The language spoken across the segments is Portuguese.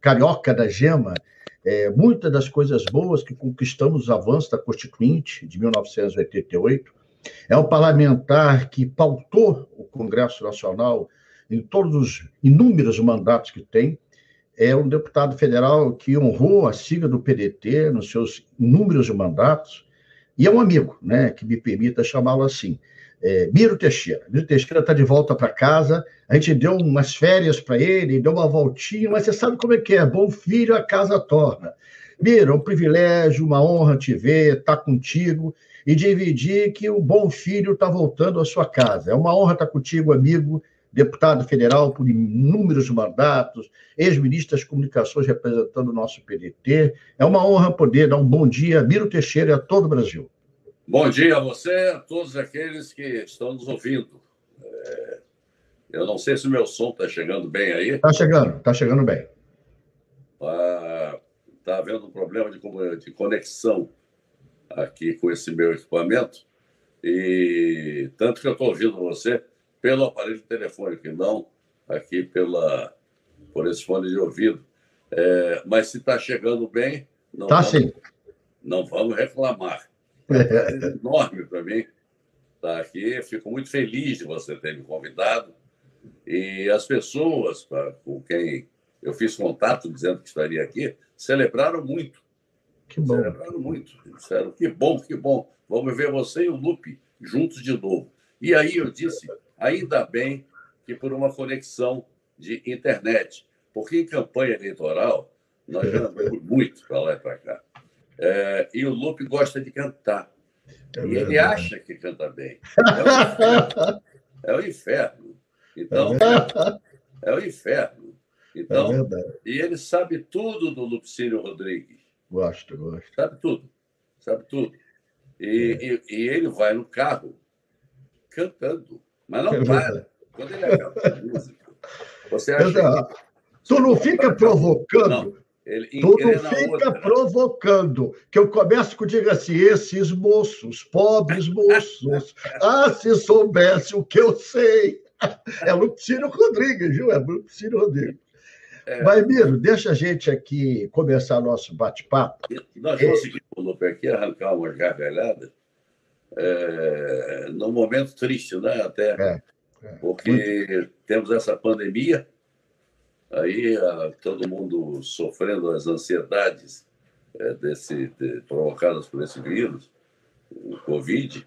carioca da gema, é, muitas das coisas boas que conquistamos os avanços da Constituinte de 1988. É um parlamentar que pautou o Congresso Nacional em todos os inúmeros mandatos que tem. É um deputado federal que honrou a sigla do PDT nos seus inúmeros mandatos. E é um amigo, né, que me permita chamá-lo assim é, Miro Teixeira. Miro Teixeira está de volta para casa. A gente deu umas férias para ele, deu uma voltinha, mas você sabe como é que é. Bom filho, a casa torna. Miro, é um privilégio, uma honra te ver, estar tá contigo e dividir que o bom filho está voltando à sua casa. É uma honra estar tá contigo, amigo, deputado federal por inúmeros mandatos, ex-ministro das comunicações representando o nosso PDT. É uma honra poder dar um bom dia a Miro Teixeira e a todo o Brasil. Bom dia a você, a todos aqueles que estão nos ouvindo. É... Eu não sei se o meu som está chegando bem aí. Está chegando, está chegando bem. Está tá havendo um problema de, de conexão aqui com esse meu equipamento. E tanto que eu estou ouvindo você pelo aparelho telefônico e não aqui pela, por esse fone de ouvido. É, mas se está chegando bem, não, tá vamos, sim. não vamos reclamar. É enorme para mim estar aqui. Fico muito feliz de você ter me convidado. E as pessoas pra, com quem eu fiz contato dizendo que estaria aqui celebraram muito. Que bom. Celebraram muito. Disseram que bom, que bom. Vamos ver você e o Lupe juntos de novo. E aí eu disse, ainda bem que por uma conexão de internet. Porque em campanha eleitoral, nós já andamos muito para lá e para cá. É, e o Lupe gosta de cantar. É e ele acha que canta bem. É o inferno. É então, é, o inferno. Então, é e ele sabe tudo do Lupicínio Rodrigues. Gosto, gosto. Sabe tudo. Sabe tudo. E, é. e, e, ele vai no carro cantando, mas não é para. Quando ele acaba música, você acha. Que... Tu não fica provocando. Não. Ele Tudo fica outra. provocando. Que eu começo com diga assim: esses moços, pobres moços, ah, se soubesse o que eu sei. É Lupicínio Rodrigues, viu? É Lupicínio Rodrigues. É. Mas, Miro, deixa a gente aqui começar nosso bate-papo. Nós conseguimos, Lupe, aqui arrancar uma gargalhada é, num momento triste, né? Até. É, é. Porque temos essa pandemia aí a, todo mundo sofrendo as ansiedades é, desse, de, provocadas por esse vírus, o Covid,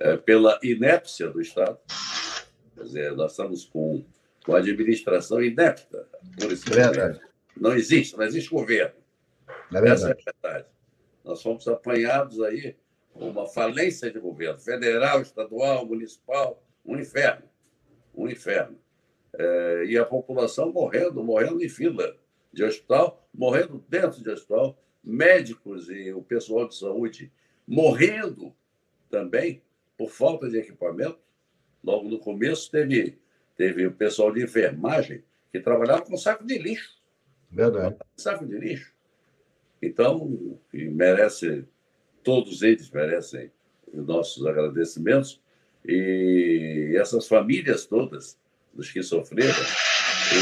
é, pela inépcia do Estado. Quer dizer, nós estamos com, com a administração inepta por esse verdade. Não existe, não existe governo. É Essa é a verdade. Nós fomos apanhados aí com uma falência de governo, federal, estadual, municipal, um inferno. Um inferno é, e a população morrendo, morrendo em fila de hospital, morrendo dentro de hospital, médicos e o pessoal de saúde morrendo também por falta de equipamento. Logo no começo teve, teve o pessoal de enfermagem que trabalhava com saco de lixo. Verdade. Saco de lixo. Então, merece, todos eles merecem os nossos agradecimentos. E essas famílias todas dos que sofreram,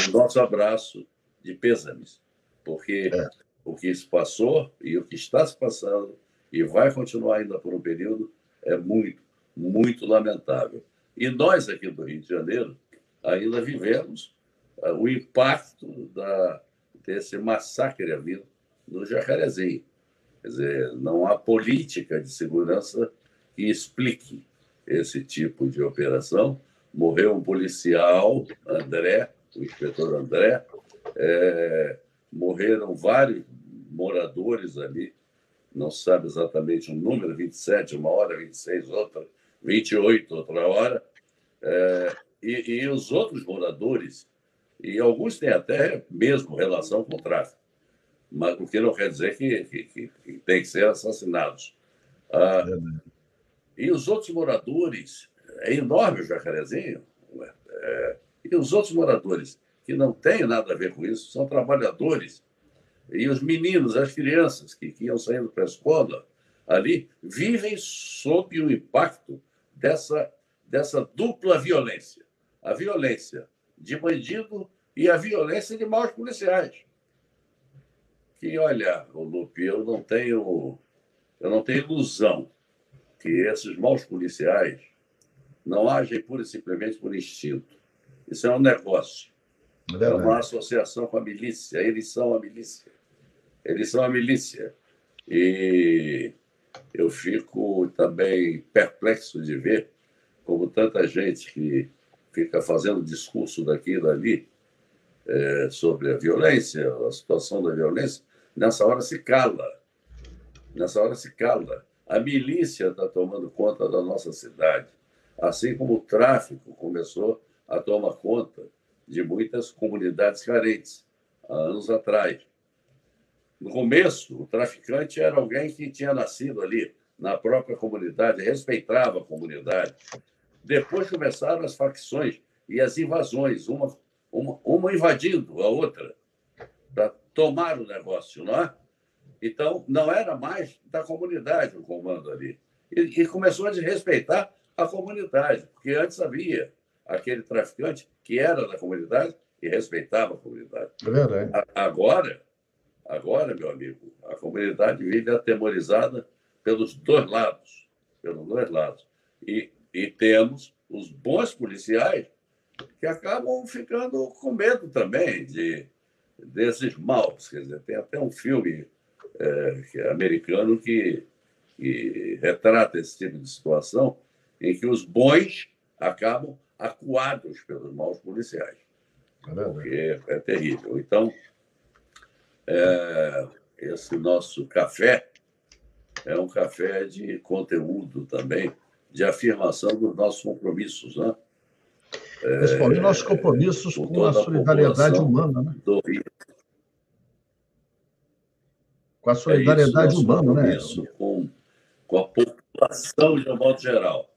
o nosso abraço de pêsames, porque é. o que se passou e o que está se passando e vai continuar ainda por um período é muito, muito lamentável. E nós aqui do Rio de Janeiro ainda vivemos uh, o impacto da, desse massacre havido no Jacarezinho. Quer dizer, não há política de segurança que explique esse tipo de operação morreu um policial, André, o inspetor André, é, morreram vários moradores ali, não se sabe exatamente o número, 27 uma hora, 26 outra, 28 outra hora, é, e, e, os outros moradores, e alguns têm até mesmo relação com o tráfico, mas o que não quer dizer que, que, que, que tem que ser assassinados. Ah, e os outros moradores é enorme o jacarezinho. É, e os outros moradores, que não têm nada a ver com isso, são trabalhadores. E os meninos, as crianças que, que iam saindo para a escola ali, vivem sob o impacto dessa, dessa dupla violência. A violência de bandido e a violência de maus policiais. que, olha, Lupe, eu não tenho, eu não tenho ilusão que esses maus policiais não agem pura e simplesmente por instinto. Isso é um negócio. É, é uma associação com a milícia. Eles são a milícia. Eles são a milícia. E eu fico também perplexo de ver como tanta gente que fica fazendo discurso daqui e dali é, sobre a violência, a situação da violência, nessa hora se cala. Nessa hora se cala. A milícia está tomando conta da nossa cidade, assim como o tráfico começou a tomar conta de muitas comunidades carentes, há anos atrás. No começo, o traficante era alguém que tinha nascido ali, na própria comunidade, respeitava a comunidade. Depois começaram as facções e as invasões, uma, uma, uma invadindo a outra, para tomar o negócio, não é? Então, não era mais da comunidade o comando ali. E, e começou a desrespeitar a comunidade, porque antes havia aquele traficante que era da comunidade e respeitava a comunidade. É verdade. Agora, agora, meu amigo, a comunidade vive atemorizada pelos dois lados, pelos dois lados. E, e temos os bons policiais que acabam ficando com medo também de desses maus. Quer dizer, tem até um filme que é americano que, que retrata esse tipo de situação em que os bons acabam acuados pelos maus policiais. É porque é terrível. Então, é, esse nosso café é um café de conteúdo também, de afirmação dos nossos compromissos, né? Principalmente é, nossos compromissos com, com a solidariedade a humana, né? Do Rio. Com a solidariedade é isso, humana, né? Com, com a população de um modo geral.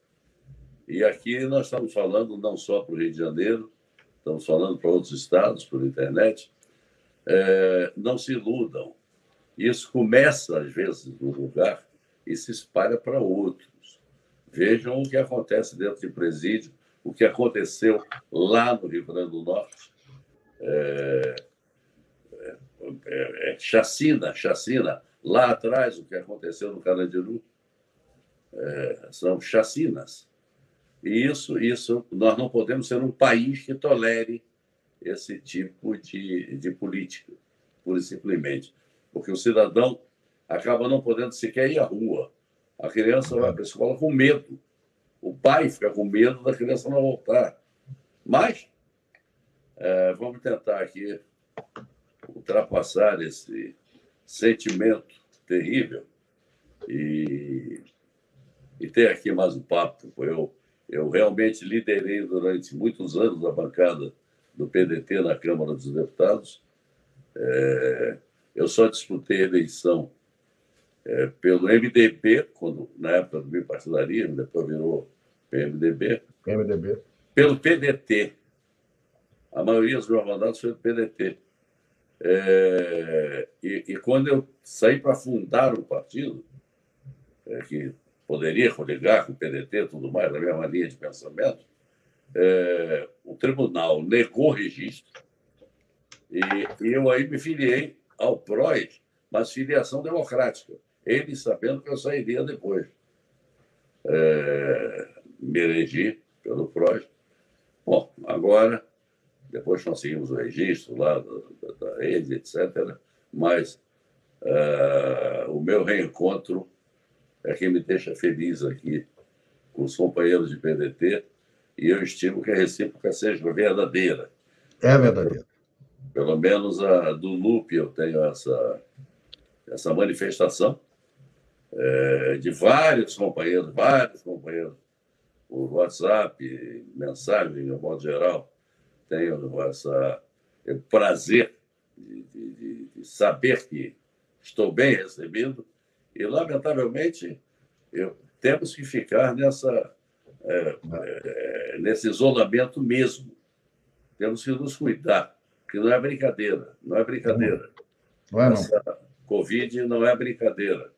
E aqui nós estamos falando não só para o Rio de Janeiro, estamos falando para outros estados por internet. É, não se iludam. Isso começa, às vezes, num lugar e se espalha para outros. Vejam o que acontece dentro de presídio, o que aconteceu lá no Rio Grande do Norte. É, é, é, é chacina, chacina. Lá atrás, o que aconteceu no Carandiru é, são chacinas. Isso, isso, nós não podemos ser um país que tolere esse tipo de, de política, pura e simplesmente. Porque o cidadão acaba não podendo sequer ir à rua. A criança vai para a escola com medo. O pai fica com medo da criança não voltar. Mas é, vamos tentar aqui ultrapassar esse sentimento terrível e, e ter aqui mais um papo. Eu eu realmente liderei durante muitos anos a bancada do PDT na Câmara dos Deputados. É, eu só disputei a eleição é, pelo MDB, quando, na época do bipartidarismo, depois virou PMDB. PMDB. Pelo PDT. A maioria dos meus mandatos foi do PDT. É, e, e, quando eu saí para fundar o partido, é, que poderia coligar com o PDT e tudo mais, na mesma linha de pensamento, é, o tribunal negou registro e, e, eu aí me filiei ao PROS, mas filiação democrática, ele sabendo que eu sairia depois. É, me elegi pelo PROS. Bom, agora, depois conseguimos o registro lá da, da, da rede, etc., mas é, o meu reencontro é quem me deixa feliz aqui com os companheiros de PDT e eu estimo que a recíproca seja verdadeira. É verdadeira. Pelo menos a do Lupe eu tenho essa, essa manifestação é, de vários companheiros, vários companheiros, por WhatsApp, mensagem, de modo geral, tenho essa, o prazer de, de, de saber que estou bem recebido e, lamentavelmente, eu, temos que ficar nessa, é, é, nesse isolamento mesmo. Temos que nos cuidar, porque não é brincadeira, não é brincadeira. Não é, não. Essa Covid não é brincadeira.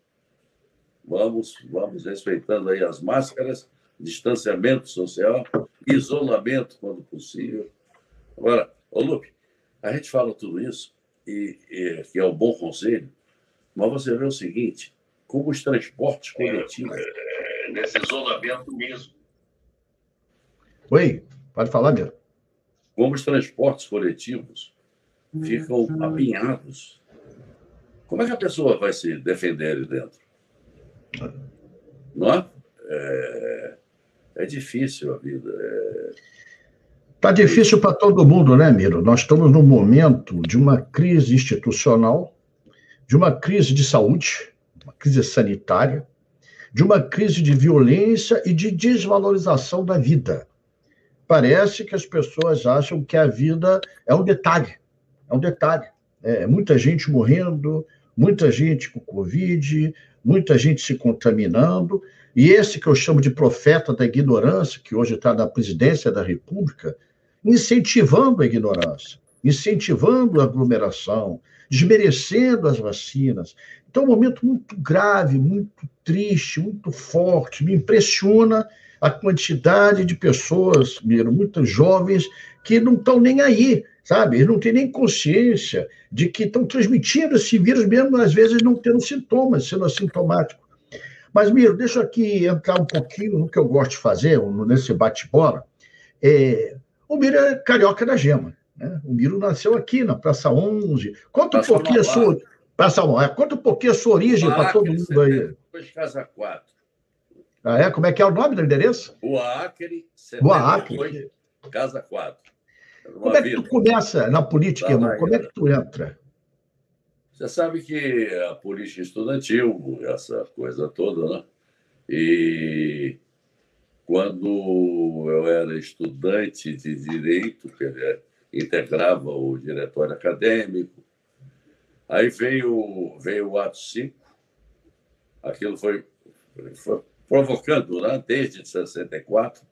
Vamos, vamos respeitando aí as máscaras, distanciamento social, isolamento quando possível. Agora, ô Lupe, a gente fala tudo isso, e, e, que é o bom conselho, mas você vê o seguinte, como os transportes coletivos, é, nesse isolamento mesmo. Oi, pode falar, meu. Como os transportes coletivos ficam uhum. apinhados. Como é que a pessoa vai se defender ali dentro? Não é? É, é difícil a vida. É... Está difícil para todo mundo, né, Miro? Nós estamos num momento de uma crise institucional, de uma crise de saúde, uma crise sanitária, de uma crise de violência e de desvalorização da vida. Parece que as pessoas acham que a vida é um detalhe, é um detalhe. É, muita gente morrendo, muita gente com Covid, muita gente se contaminando, e esse que eu chamo de profeta da ignorância, que hoje está na presidência da República, incentivando a ignorância, incentivando a aglomeração, desmerecendo as vacinas. Então, é um momento muito grave, muito triste, muito forte. Me impressiona a quantidade de pessoas, Miro, muitos jovens, que não estão nem aí, sabe? Eles não têm nem consciência de que estão transmitindo esse vírus, mesmo às vezes não tendo sintomas, sendo assintomático. Mas, Miro, deixa eu aqui entrar um pouquinho no que eu gosto de fazer, nesse bate-bola. É, o Miro é carioca da gema. Né? O Miro nasceu aqui na Praça 11. Conta um pouquinho a sua. Praça 11. É, conta um pouquinho a sua origem para todo mundo aí. Depois Casa 4. Ah, é? Como é que é o nome do endereço? Rua Acre, Rua Acre. Casa 4. Como é que tu começa na política, tá irmão? Como é que tu entra? Você sabe que a política estudantil, essa coisa toda, né? E quando eu era estudante de direito, integrava o diretório acadêmico, aí veio, veio o ato 5, aquilo foi, foi provocando, né? desde 64,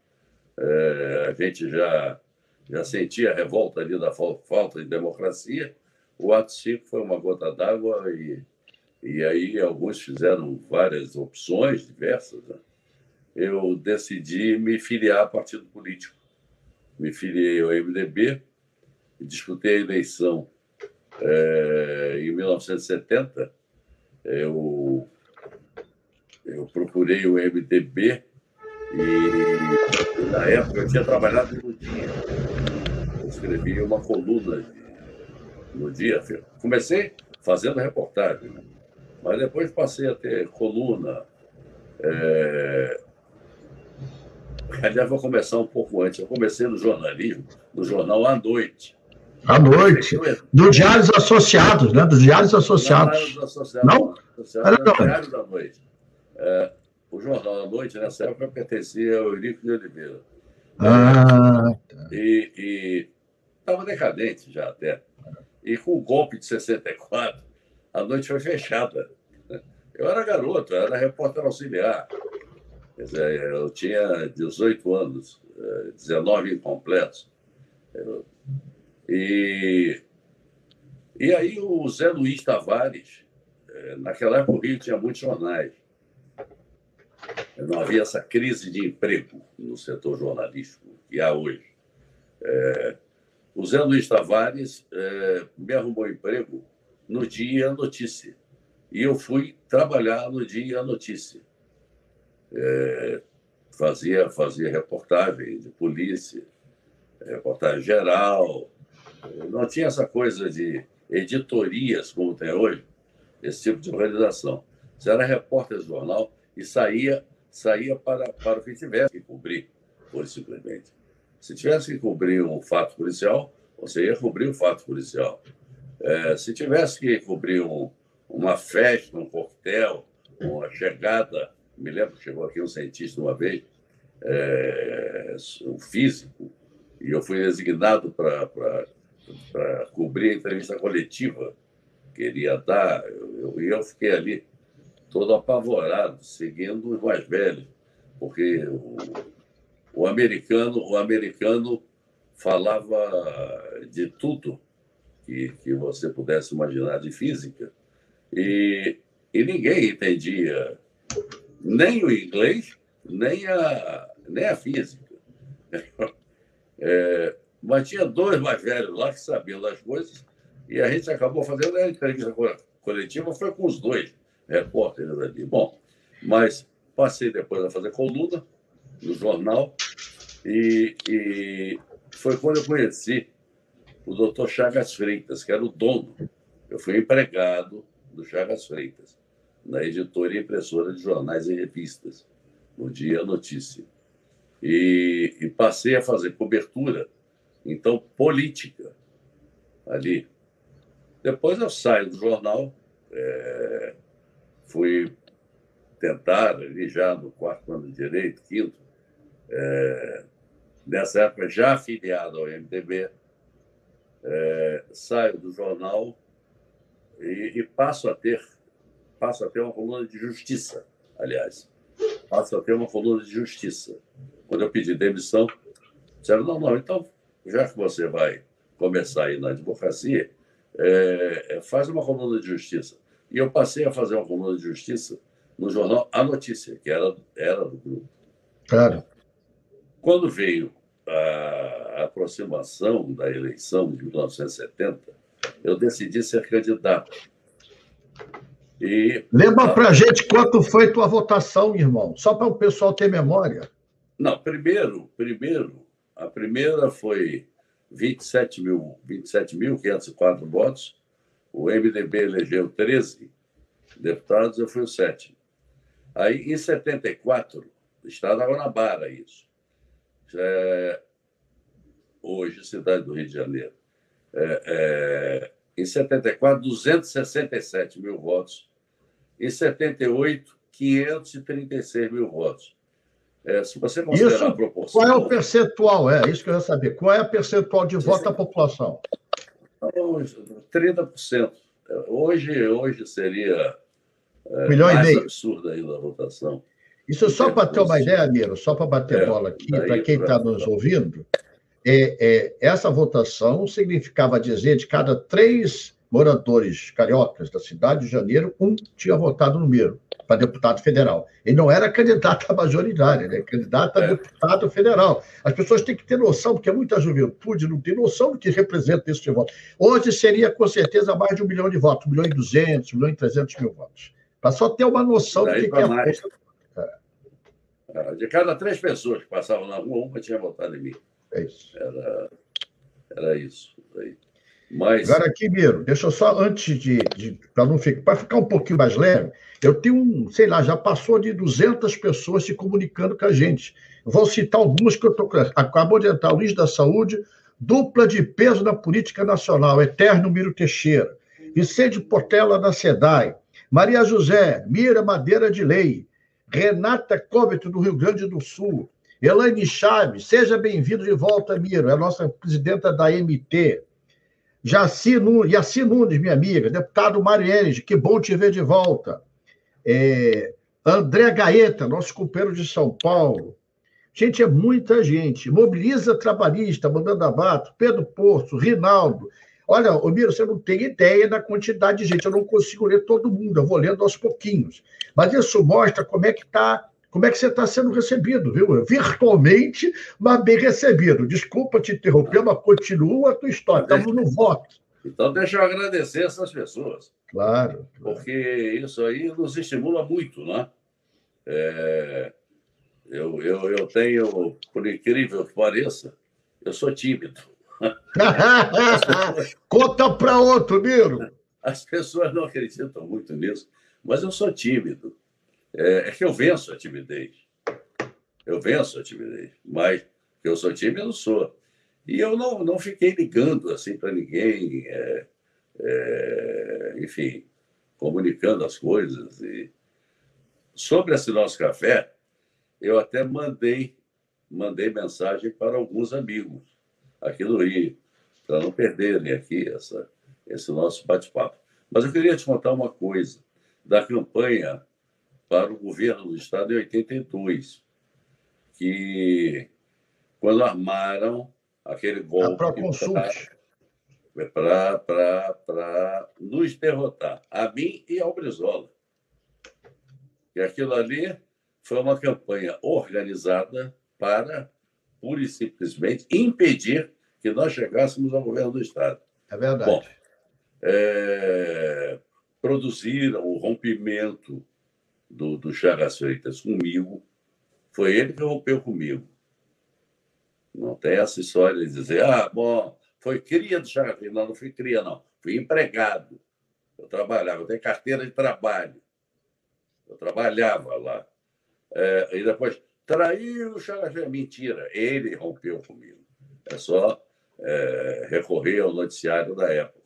é, a gente já, já sentia a revolta ali da falta de democracia, o ato 5 foi uma gota d'água e, e aí alguns fizeram várias opções diversas. Né? Eu decidi me filiar a partido político. Me filiei ao MDB, disputei a eleição é, em 1970. Eu, eu procurei o MDB e, na época, eu tinha trabalhado no dia. Eu escrevi uma coluna no dia. Comecei fazendo reportagem, mas depois passei a ter coluna. É... Aliás, vou começar um pouco antes. Eu comecei no jornalismo, no jornal à noite. À noite. Do Diários Associados, né? Dos Diários Associados. Não? Associados, não. Da Noite. É, o Jornal da Noite, nessa época, pertencia ao Eurico de Oliveira. Ah, tá. E estava decadente já até. E com o golpe de 64, a noite foi fechada. Eu era garoto, eu era repórter auxiliar. Quer dizer, eu tinha 18 anos, 19 incompletos. E, e aí o Zé Luiz Tavares, eh, naquela época o Rio tinha muitos jornais. Não havia essa crise de emprego no setor jornalístico que há hoje. É, o Zé Luiz Tavares é, me arrumou emprego no Dia Notícia. E eu fui trabalhar no Dia Notícia. É, fazia, fazia reportagem de polícia, reportagem geral. Não tinha essa coisa de editorias como tem hoje, esse tipo de organização. Você era repórter de jornal e saía, saía para, para o que tivesse que cobrir, por simplesmente. Se tivesse que cobrir um fato policial, você ia cobrir o fato policial. É, se tivesse que cobrir um, uma festa, um coquetel, uma chegada, me lembro que chegou aqui um cientista uma vez, é, um físico, e eu fui designado para cobrir a entrevista coletiva que ele ia dar, eu, eu fiquei ali todo apavorado, seguindo os mais velhos, porque o, o americano, o americano falava de tudo que, que você pudesse imaginar de física e, e ninguém entendia nem o inglês, nem a, nem a física. É, mas tinha dois mais velhos lá que sabiam das coisas E a gente acabou fazendo a entrevista coletiva, foi com os dois repórteres ali. Bom, mas passei depois a fazer coluna no jornal e, e foi quando eu conheci o doutor Chagas Freitas, que era o dono. Eu fui empregado do Chagas Freitas, na editora e impressora de jornais e revistas, no Dia Notícia. E, e passei a fazer cobertura, então, política, ali. Depois eu saio do jornal, é, fui tentar, ali já no quarto ano de direito, quinto, é, nessa época já afiliado ao MDB, é, saio do jornal e, e, passo a ter passo a ter uma coluna de justiça, aliás, passo a ter uma coluna de justiça. Quando eu pedi demissão, disseram, não, não, então, já que você vai começar aí na advocacia, é, é, faz uma coluna de justiça. E eu passei a fazer uma coluna de justiça no jornal A Notícia, que era, era do grupo. Claro. Quando veio a aproximação da eleição de 1970, eu decidi ser candidato. E, Lembra para a gente quanto foi tua votação, irmão, só para o pessoal ter memória. Não, primeiro, primeiro, a primeira foi 27 mil, 27.504 votos. O MDB elegeu 13 deputados, eu fui o sétimo. Aí, em 74, está na Guanabara isso é, hoje, cidade do Rio de Janeiro. É, é, em 74, 267 mil votos. Em 78, 536 mil votos. É, se você considerar isso, a proporção. Qual é o percentual? É isso que eu ia saber. Qual é o percentual de voto da população? 30%. Hoje, hoje seria é, um milhão e meio. absurda ainda a votação. Isso só para ter uma ideia, Miro, só para bater é, bola aqui, para quem está nos ouvindo, é, é, essa votação significava dizer de cada três moradores cariocas da cidade de Janeiro, um tinha votado no Miro para deputado federal. Ele não era candidato a majoritária, né? candidato a é. deputado federal. As pessoas têm que ter noção, porque muita juventude não tem noção do que representa esse voto. Hoje seria, com certeza, mais de um milhão de votos, um milhão e duzentos, um milhão e trezentos mil votos. Para só ter uma noção do que, que é a força é, de cada três pessoas que passavam na rua, uma tinha votado em mim. É isso. Era, era isso. Mas... Agora aqui, Miro, deixa eu só, antes de. de para não ficar, para ficar um pouquinho mais leve, eu tenho um, sei lá, já passou de 200 pessoas se comunicando com a gente. Vou citar algumas que eu estou. Acabou de entrar Luiz da Saúde, dupla de peso na política nacional, Eterno Miro Teixeira. Vicente Portela da SEDAI. Maria José, Mira Madeira de Lei. Renata Covet, do Rio Grande do Sul. Elaine Chaves, seja bem-vindo de volta, Miro, é a nossa presidenta da MT. Jaci Nunes, Jaci Nunes, minha amiga, deputado Marielle, que bom te ver de volta. É, André Gaeta, nosso companheiro de São Paulo. Gente, é muita gente. Mobiliza Trabalhista, mandando abato, Pedro Porto, Rinaldo, Olha, Miro, você não tem ideia da quantidade de gente. Eu não consigo ler todo mundo, eu vou lendo aos pouquinhos. Mas isso mostra como é que está como é que você está sendo recebido, viu? Virtualmente, mas bem recebido. Desculpa te interromper, mas continua a tua história. Estamos no voto. Então, deixa eu agradecer essas pessoas. Claro. claro. Porque isso aí nos estimula muito, né? É... Eu, eu, eu tenho, por incrível que pareça, eu sou tímido. Conta para outro, Miro. As pessoas não acreditam muito nisso, mas eu sou tímido. É, é que eu venço a timidez. Eu venço a timidez, mas eu sou tímido, eu sou. E eu não, não fiquei ligando assim para ninguém, é, é, enfim, comunicando as coisas. E... Sobre esse nosso café, eu até mandei, mandei mensagem para alguns amigos aqui no Rio, para não perderem aqui essa, esse nosso bate-papo. Mas eu queria te contar uma coisa da campanha para o governo do Estado em 82, que quando armaram aquele golpe para nos derrotar, a mim e ao Brizola. E aquilo ali foi uma campanha organizada para pura e simplesmente impedir que nós chegássemos ao governo do Estado. É verdade. Bom, é, produziram o rompimento do, do Chagas Freitas comigo. Foi ele que rompeu comigo. Não tem essa história de dizer, ah, bom, foi cria do Chagas Freitas. Não, não fui cria, não. Fui empregado. Eu trabalhava, eu tenho carteira de trabalho. Eu trabalhava lá. É, e depois, traiu o Chagas Freitas. Mentira, ele rompeu comigo. É só é, recorrer ao noticiário da época.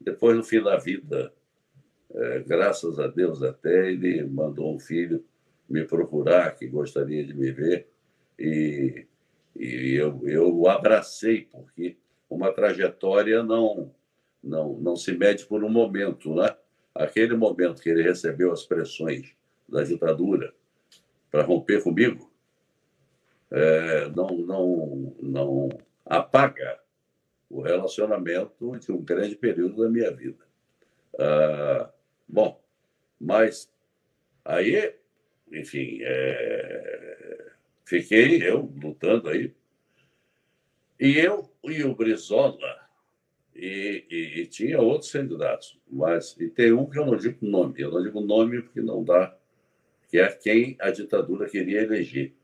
Depois, no fim da vida, é, graças a Deus até, ele mandou um filho me procurar, que gostaria de me ver, e, e eu, eu o abracei, porque uma trajetória não, não, não se mede por um momento. Né? Aquele momento que ele recebeu as pressões da ditadura para romper comigo, é, não, não, não apaga o relacionamento de um grande período da minha vida. Ah, bom, mas aí, enfim, é, fiquei eu lutando aí. E eu e o Brizola, e, e, e, tinha outros candidatos, mas e tem um que eu não digo nome, eu não digo nome porque não dá, que é quem a ditadura queria eleger.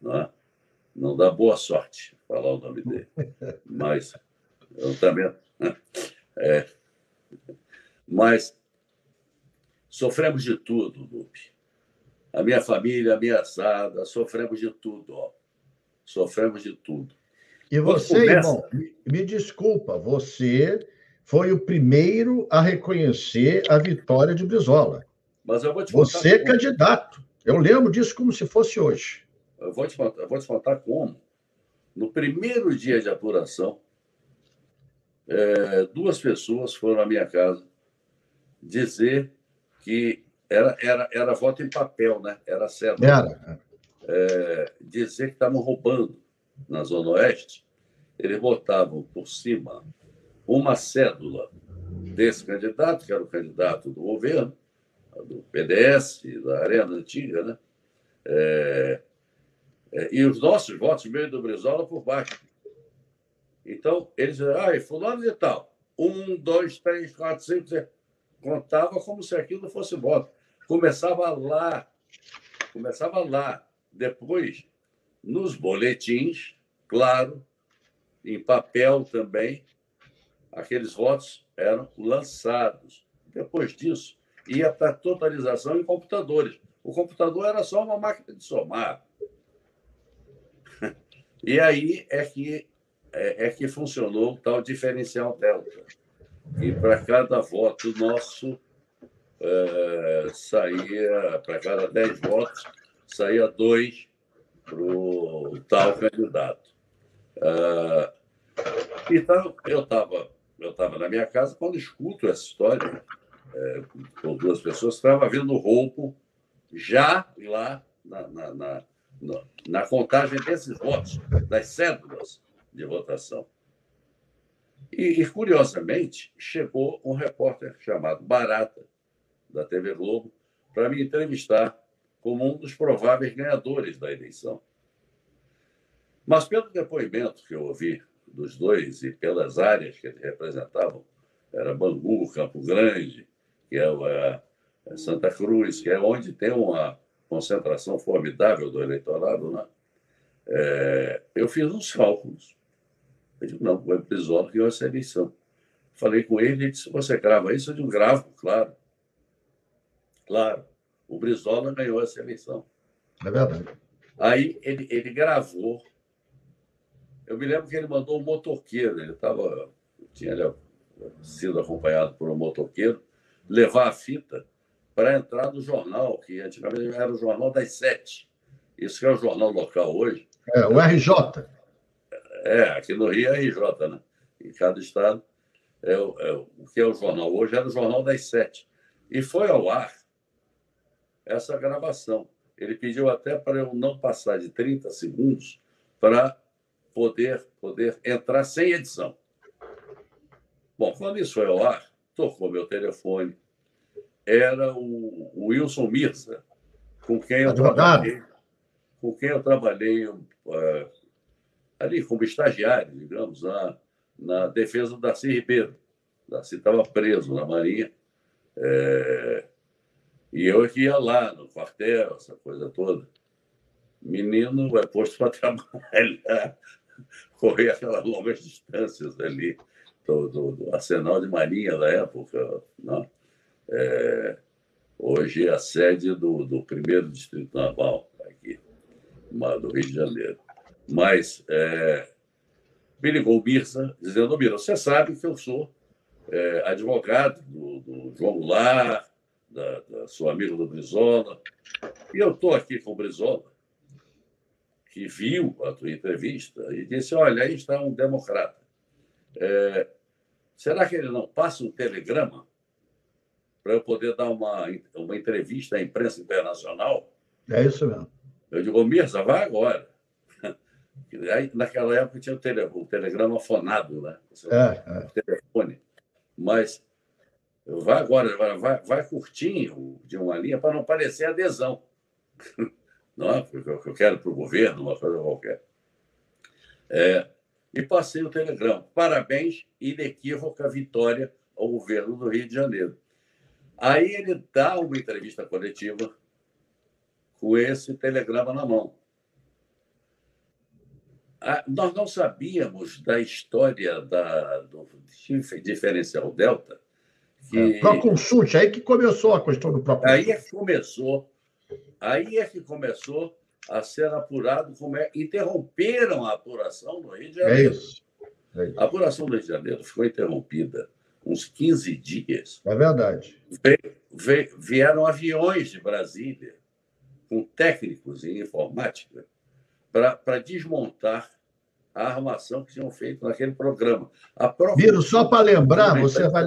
Não, é? não dá boa sorte falar o nome dele. Mas eu também. É. Mas sofremos de tudo, Lupe. A minha família ameaçada, sofremos de tudo, ó. Sofremos de tudo. E você, começa... irmão, me desculpa, você foi o primeiro a reconhecer a vitória de Brizola. Mas eu vou te Você é candidato. Eu lembro disso como se fosse hoje. Eu vou te contar, eu vou te contar como. No primeiro dia de apuração, é, duas pessoas foram à minha casa dizer que era, era, era voto em papel, né? Era certo. Era. É, dizer que estavam roubando na Zona Oeste. Eles botavam por cima uma cédula desse candidato, que era o candidato do governo, do PDS, da Arena Antiga, né? É, é, e os nossos votos, meio do Brizola, por baixo. Então, eles diziam, ah, fulano de tal. Um, dois, três, quatro, cinco, seis. Contava como se aquilo fosse voto. Começava lá. Começava lá. Depois, nos boletins, claro, em papel também, aqueles votos eram lançados. Depois disso, ia para totalização em computadores. O computador era só uma máquina de somar. E aí é que é, é que funcionou o tal diferencial delta. E para cada voto nosso é, saía, para cada 10 votos, saía dois para o tal candidato. É, então, eu estava eu tava na minha casa quando escuto essa história é, com duas pessoas, estava vendo roubo já lá na, na, na, na contagem desses votos, das cédulas de votação. E, e, curiosamente, chegou um repórter chamado Barata, da TV Globo, para me entrevistar como um dos prováveis ganhadores da eleição. Mas, pelo depoimento que eu ouvi dos dois e pelas áreas que eles representavam, era Bangu, Campo Grande, que é a, é Santa Cruz, que é onde tem uma concentração formidável do eleitorado, né? É, eu fiz uns cálculos eu digo, não, o episódio ganhou essa eleição. Falei com ele, ele disse, você grava isso? Eu digo, gravo, claro. Claro, o Brizola ganhou essa eleição. É verdade. Aí ele, ele gravou. Eu me lembro que ele mandou um motoqueiro, ele estava, tinha sido acompanhado por um motoqueiro, levar a fita para entrar no jornal, que antigamente era o Jornal das Sete. Isso que é o jornal local hoje. É, o RJ. É, aqui no Rio é RJ, né? Em cada estado. É, o, é, o que é o jornal hoje era o Jornal das Sete. E foi ao ar essa gravação. Ele pediu até para eu não passar de 30 segundos para poder, poder entrar sem edição. Bom, quando isso foi ao ar, tocou meu telefone. Era o, o Wilson Mirza, com quem eu Advogado. trabalhei, com quem eu trabalhei uh, ali como estagiário, digamos, na, na defesa do Darcy Ribeiro, Darcy estava preso na Marinha. É, e eu que ia lá no quartel, essa coisa toda. Menino é posto para trabalhar, correr aquelas longas distâncias ali do, do, do, arsenal de marinha da época. Né? É, hoje é a sede do, do primeiro distrito naval aqui, do Rio de Janeiro. Mas é, me ligou o Mirza, dizendo, Mira, você sabe que eu sou é, advogado do, do, João Goulart, da, da sua amiga do Brizola, e eu estou aqui com o Brizola, que viu a tua entrevista e disse, olha, aí está um democrata. É, será que ele não passa um telegrama para eu poder dar uma, uma entrevista à imprensa internacional? É isso mesmo. Eu digo, Mirza, vai agora. Naquela época tinha o, tele, o telegrama fonado, né? É, é. O telefone. Mas vai agora, vai, vai curtinho de uma linha para não parecer adesão. Não é? eu quero para o governo, uma coisa qualquer. É, e passei o telegrama. Parabéns, inequívoca vitória ao governo do Rio de Janeiro. Aí ele dá uma entrevista coletiva com esse telegrama na mão. Ah, nós não sabíamos da história da, do diferencial delta. Que... É, Proconsulte, aí que começou a questão do Proconsulte. Aí é que começou, aí é que começou a ser apurado como é. Interromperam a apuração no Rio de Janeiro. É isso. É isso. A apuração do Rio de Janeiro ficou interrompida uns 15 dias. É verdade. vieram aviões de Brasília com técnicos em informática para desmontar a armação que tinham feito naquele programa. Viro, só para lembrar, você vai,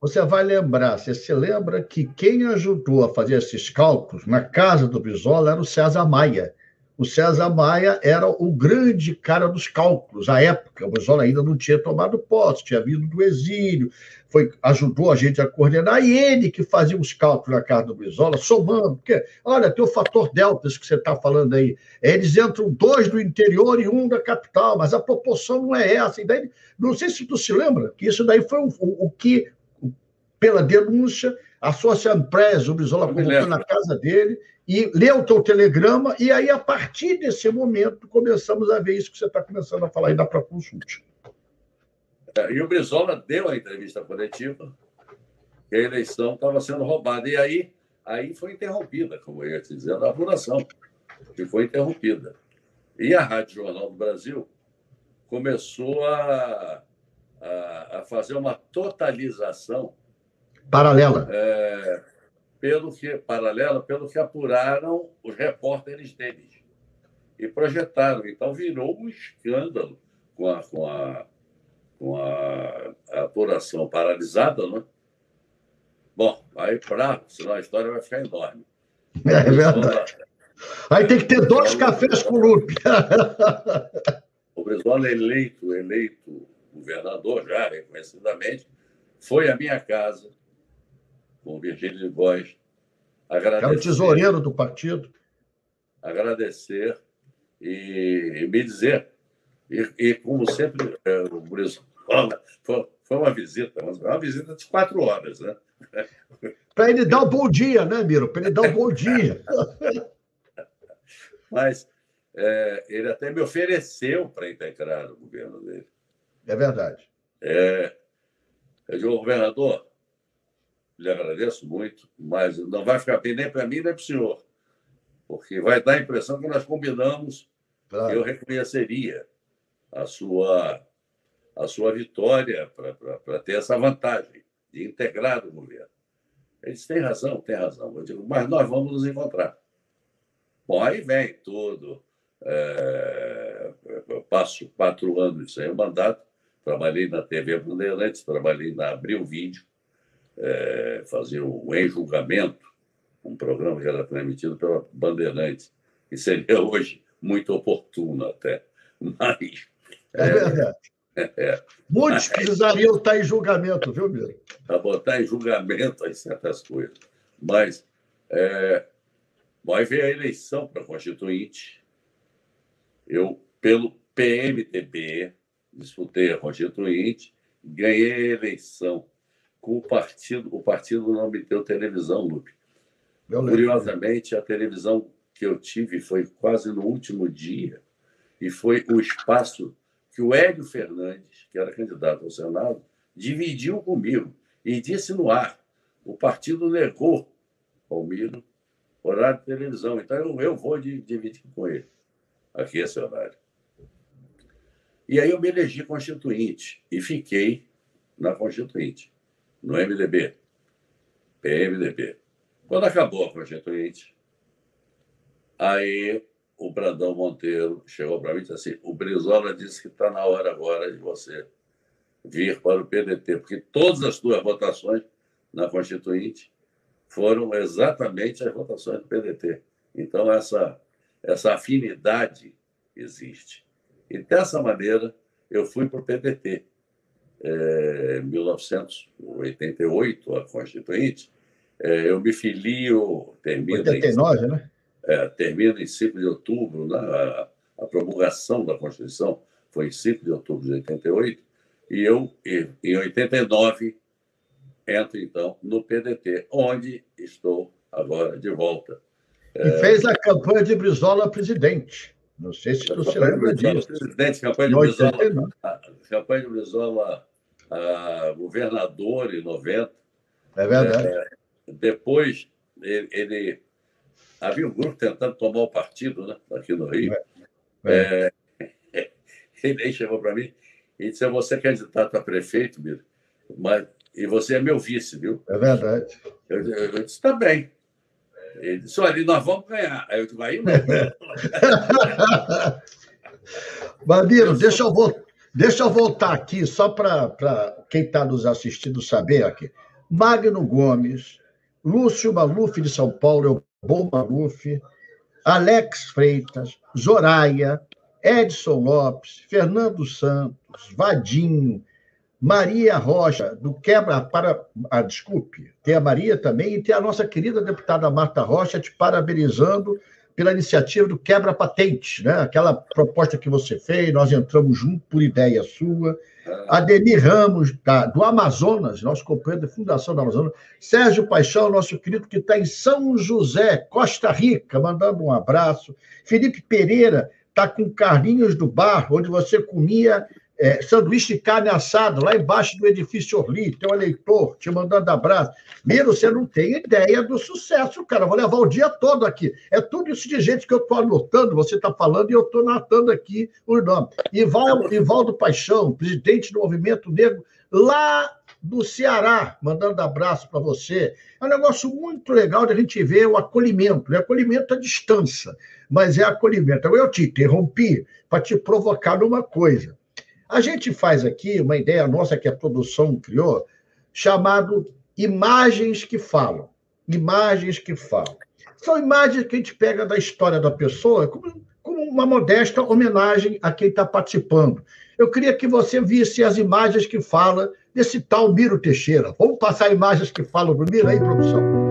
você vai lembrar, você se lembra que quem ajudou a fazer esses cálculos na casa do Bisola era o César Maia. O César Maia era o grande cara dos cálculos à época. O Bisola ainda não tinha tomado posse, tinha vindo do exílio, foi, ajudou a gente a coordenar, e ele que fazia os cálculos na casa do Brizola, somando, porque, olha, tem o fator delta que você está falando aí, eles entram dois do interior e um da capital, mas a proporção não é essa, e daí, não sei se tu se lembra, que isso daí foi o, o, o que, pela denúncia, a Social Press, o Brizola colocou na casa dele, e leu o teu telegrama, e aí, a partir desse momento, começamos a ver isso que você está começando a falar aí da consulta. É, e o Brizola deu a entrevista coletiva que a eleição estava sendo roubada. E aí, aí foi interrompida, como eu ia te dizer, a apuração, que foi interrompida. E a Rádio Jornal do Brasil começou a, a, a fazer uma totalização paralela é, pelo que paralela pelo que apuraram os repórteres deles e projetaram então virou um escândalo com a, com a com a, a apuração paralisada, né? Bom, aí para, senão a história vai ficar enorme. É verdade. Aí tem que ter dois cafés com lupe. o Brizola eleito, eleito governador já reconhecidamente, foi à minha casa com o Virgílio de Góes. Agradecer, é o tesoureiro do partido. Agradecer e, e me dizer e, e como sempre, é, o Brizola foi, foi uma visita, uma visita de quatro horas, né? Para ele dar o um bom dia, né, Miro? Para ele dar o um bom dia. Mas é, ele até me ofereceu para integrar o governo dele. É verdade. É, eu digo, governador, lhe agradeço muito, mas não vai ficar bem nem para mim nem para o senhor, porque vai dar a impressão que nós combinamos claro. que eu reconheceria a sua, a sua vitória para ter essa vantagem de integrar o governo. Eles têm razão, têm razão. Eu digo, mas nós vamos nos encontrar. Bom, aí vem tudo. É, eu passo quatro anos sem o mandato, trabalhei na TV Bandeirantes, trabalhei na Abril Vídeo, é, fazia o Em Julgamento, um programa que era transmitido pela Bandeirantes, que seria hoje muito oportuno até. Mas é verdade. É. Muitos precisariam estar em julgamento, viu, Miro? Para botar em julgamento as certas coisas. Mas é, vai ver a eleição para Constituinte. Eu, pelo PMDB, disputei a Constituinte, ganhei a eleição com o partido. O partido não me deu televisão, Lupe. Curiosamente, a televisão que eu tive foi quase no último dia e foi o espaço que o Hélio Fernandes, que era candidato ao Senado, dividiu comigo e disse no ar: o partido negou ao Miro horário de televisão, então eu, eu vou dividir com ele aqui esse horário. E aí eu me elegi constituinte e fiquei na constituinte, no MDB, PMDB. Quando acabou a constituinte, aí o Brandão Monteiro chegou para mim e disse assim: o Brizola disse que está na hora agora de você vir para o PDT, porque todas as suas votações na Constituinte foram exatamente as votações do PDT. Então, essa, essa afinidade existe. E dessa maneira, eu fui para o PDT. É, em 1988, a Constituinte, é, eu me filio, termina 89, em, né? É, termina em 5 de outubro, né? a, promulgação da Constituição foi em 5 de outubro de 88, e eu, em 89, entro, então, no PDT, onde estou agora de volta. E é... fez a campanha de Brizola presidente. Não sei se você lembra disso. Presidente, campanha de Brizola, a, campanha de Brizola a, governador em 90. É verdade. É, depois, ele, ele, Havia um grupo tentando tomar o partido né, aqui no Rio. É. É, ele chegou para mim e disse: Você é candidato a prefeito, Miro, mas, e você é meu vice, viu? É verdade. Eu, eu, eu disse: Tá bem. Ele disse: Olha, nós vamos ganhar. Aí eu disse: Aí não. Babiro, deixa eu, deixa eu voltar aqui, só para quem está nos assistindo saber aqui. Magno Gomes, Lúcio Maluf de São Paulo, Bom Maluf, Alex Freitas, Zoraia, Edson Lopes, Fernando Santos, Vadinho, Maria Rocha, do Quebra para. Ah, desculpe, tem a Maria também, e tem a nossa querida deputada Marta Rocha te parabenizando pela iniciativa do Quebra Patentes, né? aquela proposta que você fez, nós entramos junto por ideia sua. Ademir Ramos, da, do Amazonas, nosso companheiro da Fundação do Amazonas. Sérgio Paixão, nosso querido, que está em São José, Costa Rica, mandando um abraço. Felipe Pereira está com Carlinhos do Bar, onde você comia é, sanduíche de carne assada, lá embaixo do edifício Orli, teu eleitor, te mandando abraço. Miro, você não tem ideia do sucesso, cara. Vou levar o dia todo aqui. É tudo isso de gente que eu estou anotando, você está falando, e eu estou anotando aqui os nomes. Ivaldo, Ivaldo Paixão, presidente do Movimento Negro, lá do Ceará, mandando abraço para você. É um negócio muito legal de a gente ver o acolhimento, né? Acolhimento à distância, mas é acolhimento. Eu te interrompi para te provocar numa coisa. A gente faz aqui uma ideia nossa que a produção criou, chamado imagens que falam. Imagens que falam. São imagens que a gente pega da história da pessoa como, como uma modesta homenagem a quem está participando. Eu queria que você visse as imagens que falam desse tal Miro Teixeira. Vamos passar imagens que falam do Miro aí, produção?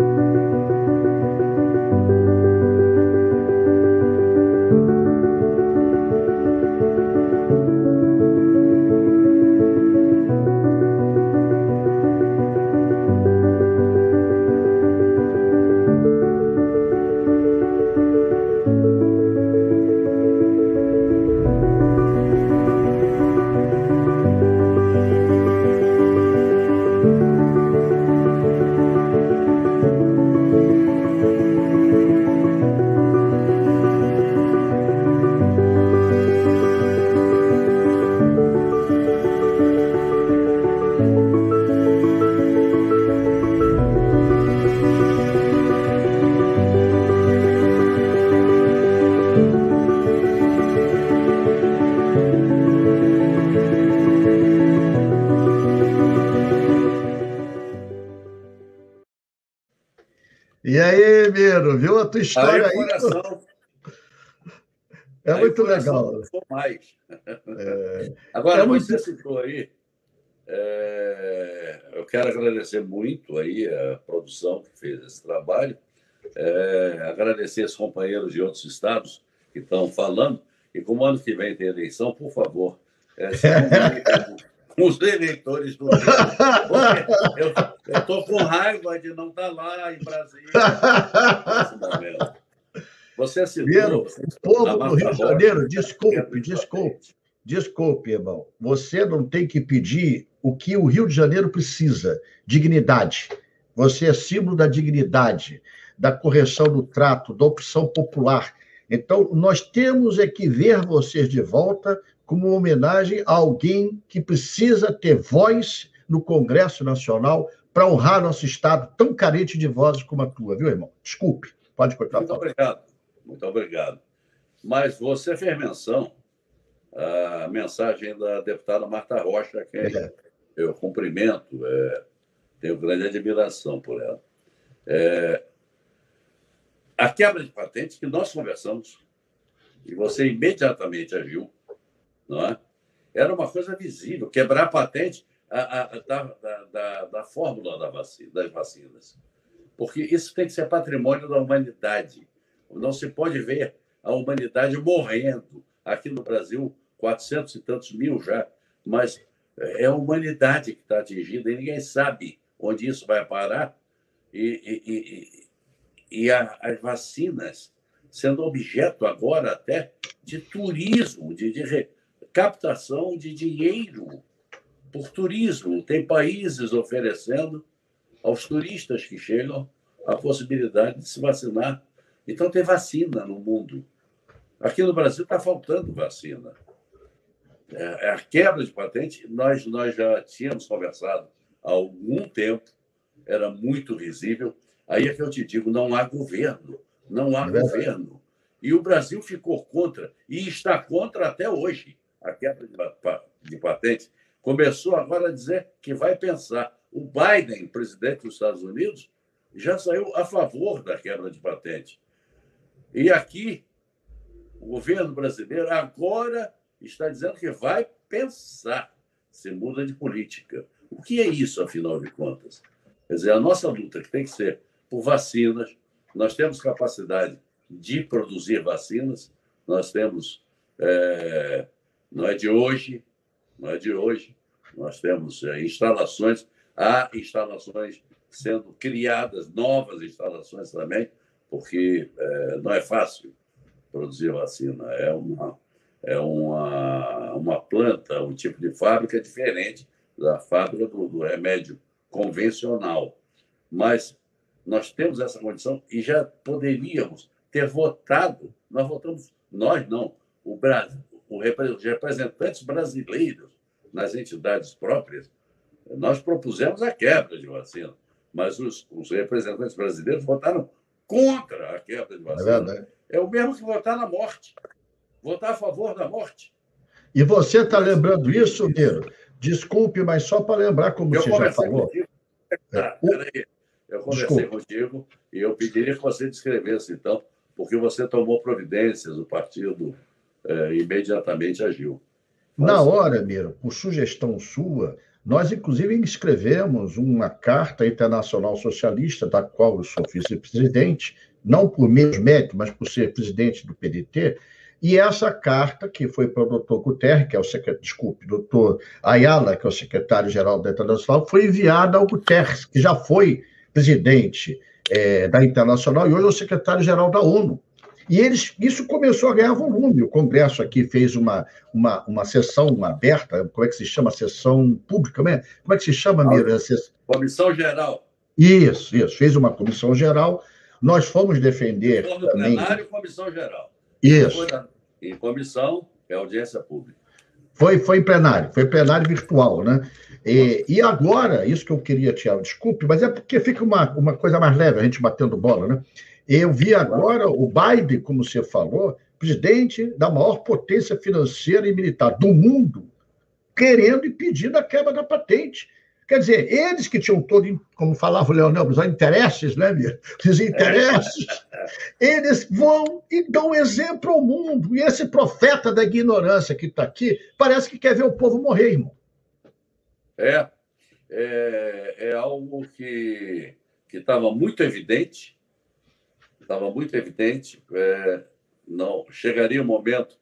Viu a tua história aí? É aí muito legal. Mais. É... Agora, é você muito... citou aí, é... eu quero agradecer muito aí a produção que fez esse trabalho, é... agradecer os companheiros de outros estados que estão falando, e como ano que vem tem eleição, por favor, é, se com os eleitores do Rio. eu estou com raiva de não estar tá lá em Brasília. Você citou... o povo do Rio de Janeiro, desculpe, desculpe. Desculpe, irmão. Você não tem que pedir o que o Rio de Janeiro precisa: dignidade. Você é símbolo da dignidade, da correção do trato, da opção popular. Então, nós temos é que ver vocês de volta como uma homenagem a alguém que precisa ter voz no Congresso Nacional para honrar nosso Estado tão carente de vozes como a tua, viu, irmão? Desculpe, pode continuar. Muito obrigado, muito obrigado. Mas você fez menção à mensagem da deputada Marta Rocha, que é. eu cumprimento, é, tenho grande admiração por ela. É, a quebra de patente que nós conversamos, e você imediatamente agiu, não é? Era uma coisa visível, quebrar a patente a, a, da, da, da, fórmula da vacina, das vacinas. Porque isso tem que ser patrimônio da humanidade. Não se pode ver a humanidade morrendo. Aqui no Brasil, 400 e tantos mil já, mas é a humanidade que está atingida e ninguém sabe onde isso vai parar. E, e, e, e a, as vacinas sendo objeto agora até de turismo, de, de captação de dinheiro por turismo. Tem países oferecendo aos turistas que chegam a possibilidade de se vacinar. Então, tem vacina no mundo. Aqui no Brasil está faltando vacina. É, a quebra de patente, nós, nós já tínhamos conversado há algum tempo, era muito visível. Aí é que eu te digo: não há governo, não há é governo. E o Brasil ficou contra, e está contra até hoje a quebra de patente, começou agora a dizer que vai pensar. O Biden, presidente dos Estados Unidos, já saiu a favor da quebra de patente. E aqui, o governo brasileiro agora está dizendo que vai pensar se muda de política. O que é isso, afinal de contas? Quer dizer, a nossa luta que tem que ser por vacinas, nós temos capacidade de produzir vacinas, nós temos é, não é de hoje, não é de hoje. Nós temos é, instalações, há instalações sendo criadas, novas instalações também, porque é, não é fácil produzir vacina. É uma, é uma, uma planta, um tipo de fábrica diferente da fábrica do, do remédio convencional. Mas nós temos essa condição e já poderíamos ter votado. Nós votamos, nós não, o Brasil, os representantes brasileiros nas entidades próprias, nós propusemos a quebra de vacina, mas os, os representantes brasileiros votaram contra a quebra de é vacina. É, é o mesmo que votar na morte, votar a favor da morte. E você está lembrando isso, Miro? Desculpe, mas só para lembrar como eu você já falou. Contigo. Ah, peraí. Eu conversei Desculpa. contigo e eu pediria que você descrevesse, então, porque você tomou providências, o partido é, imediatamente agiu. Mas... Na hora, Miro, por sugestão sua, nós, inclusive, escrevemos uma carta internacional socialista, da qual eu sou vice-presidente, não por meus méritos, mas por ser presidente do PDT, e essa carta, que foi para o doutor Guterres, que é o secretário, desculpe, doutor Ayala, que é o secretário-geral da Internacional, foi enviada ao Guterres, que já foi presidente é, da Internacional e hoje é o secretário-geral da ONU. E eles, isso começou a ganhar volume. O Congresso aqui fez uma, uma, uma sessão aberta, como é que se chama? Sessão pública, né? Como é que se chama, Mira? Comissão Geral. Isso, isso. Fez uma comissão geral. Nós fomos defender. Forno também... plenário comissão geral. Isso. Em comissão, é audiência pública. Foi, foi em plenário, foi plenário virtual, né? E, e agora, isso que eu queria, Tiago, desculpe, mas é porque fica uma, uma coisa mais leve, a gente batendo bola, né? Eu vi agora o Biden, como você falou, presidente da maior potência financeira e militar do mundo, querendo e pedindo a quebra da patente. Quer dizer, eles que tinham todo, como falava o Leonel, os interesses, né, Mir? Os interesses, eles vão e dão exemplo ao mundo. E esse profeta da ignorância que está aqui, parece que quer ver o povo morrer, irmão. É, é, é algo que estava muito evidente estava muito evidente. É, não chegaria um momento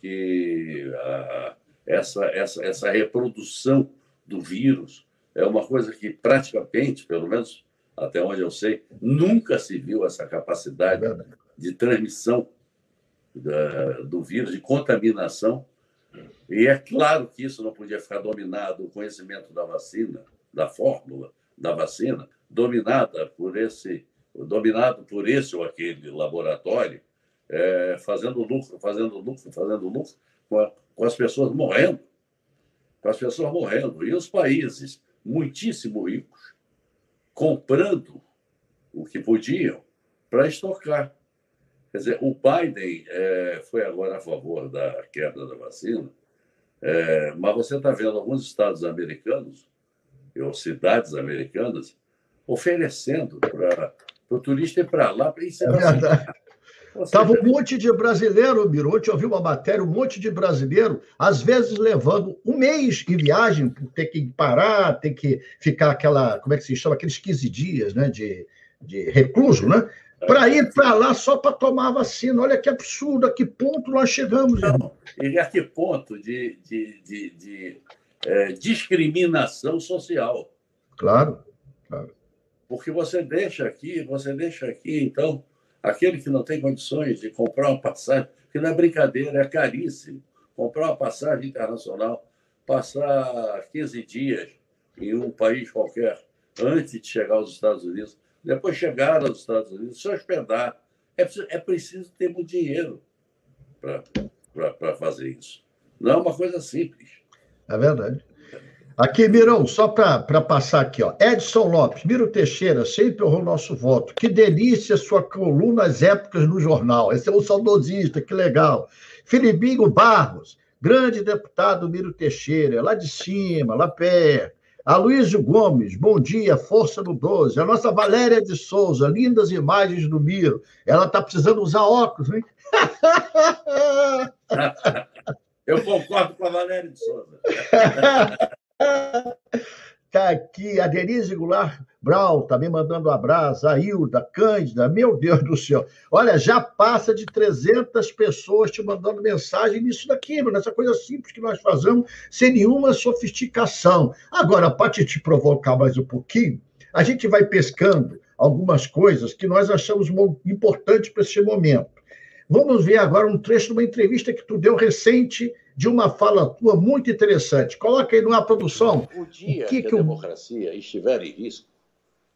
que a, essa, essa, essa reprodução do vírus é uma coisa que praticamente, pelo menos até onde eu sei, nunca se viu essa capacidade é de transmissão da, do vírus, de contaminação. E é claro que isso não podia ficar dominado, o conhecimento da vacina, da fórmula da vacina, dominada por esse, dominado por esse ou aquele laboratório, é, fazendo lucro, fazendo lucro, fazendo lucro, com, a, com as pessoas morrendo, com as pessoas morrendo. E os países muitíssimo ricos comprando o que podiam para estocar. Quer dizer, o Biden é, foi agora a favor da quebra da vacina, é, mas você está vendo alguns estados americanos, ou cidades americanas, oferecendo para o turista ir para lá. Para é verdade. Estava um monte de brasileiro, Miro. Ontem eu vi uma matéria, um monte de brasileiro, às vezes levando um mês em viagem, por ter que parar, ter que ficar aquela, como é que se chama, aqueles 15 dias né, de, de recluso, né? Para ir para lá só para tomar vacina. Olha que absurdo, a que ponto nós chegamos. Não, e a que ponto de, de, de, de é, discriminação social. Claro, claro. Porque você deixa aqui, você deixa aqui, então, Aquele que não tem condições de comprar uma passagem, que não é brincadeira, é caríssimo. Comprar uma passagem internacional, passar 15 dias em um país qualquer antes de chegar aos Estados Unidos, depois chegar aos Estados Unidos, se hospedar. É preciso, é preciso ter muito dinheiro para fazer isso. Não é uma coisa simples. É verdade. Aqui, Mirão, só para passar aqui, ó. Edson Lopes, Miro Teixeira, sempre honrou nosso voto. Que delícia sua coluna às épocas no jornal. Esse é um saudosista, que legal. Filipinho Barros, grande deputado Miro Teixeira, lá de cima, lá perto. Aloysio Gomes, bom dia, força no 12. A nossa Valéria de Souza, lindas imagens do Miro. Ela está precisando usar óculos, hein? Eu concordo com a Valéria de Souza. Está aqui a Denise Goulart Brau, também mandando um abraço. A Hilda, Cândida, meu Deus do céu. Olha, já passa de 300 pessoas te mandando mensagem nisso daqui, nessa coisa simples que nós fazemos, sem nenhuma sofisticação. Agora, para te provocar mais um pouquinho, a gente vai pescando algumas coisas que nós achamos importantes para esse momento. Vamos ver agora um trecho de uma entrevista que tu deu recente de uma fala tua muito interessante. Coloca aí numa produção. O dia o que, que, que a democracia estiver em risco,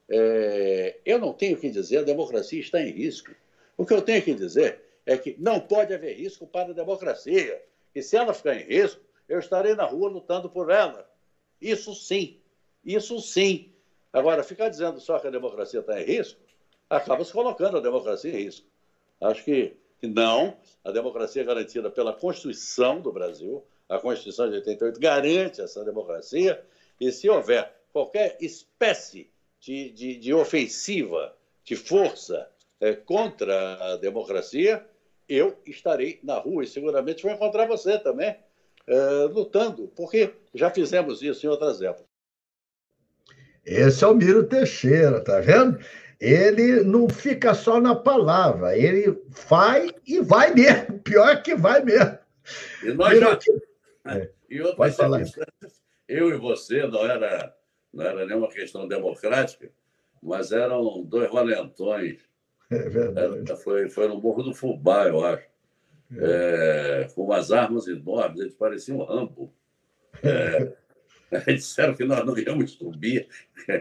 é... eu não tenho que dizer a democracia está em risco. O que eu tenho que dizer é que não pode haver risco para a democracia. E se ela ficar em risco, eu estarei na rua lutando por ela. Isso sim. Isso sim. Agora, ficar dizendo só que a democracia está em risco, acaba se colocando a democracia em risco. Acho que não, a democracia é garantida pela Constituição do Brasil. A Constituição de 88 garante essa democracia. E se houver qualquer espécie de, de, de ofensiva, de força é, contra a democracia, eu estarei na rua e seguramente vou encontrar você também, é, lutando, porque já fizemos isso em outras épocas. Esse é o Miro Teixeira, tá vendo? Ele não fica só na palavra, ele vai e vai mesmo. Pior é que vai mesmo. E nós já. É. E outra falar. eu e você não era, não era nenhuma questão democrática, mas eram dois valentões. É verdade. Era, foi, foi no Morro do Fubá, eu acho. É. É, com umas armas enormes, eles pareciam Rambo. É, disseram que nós não íamos subir.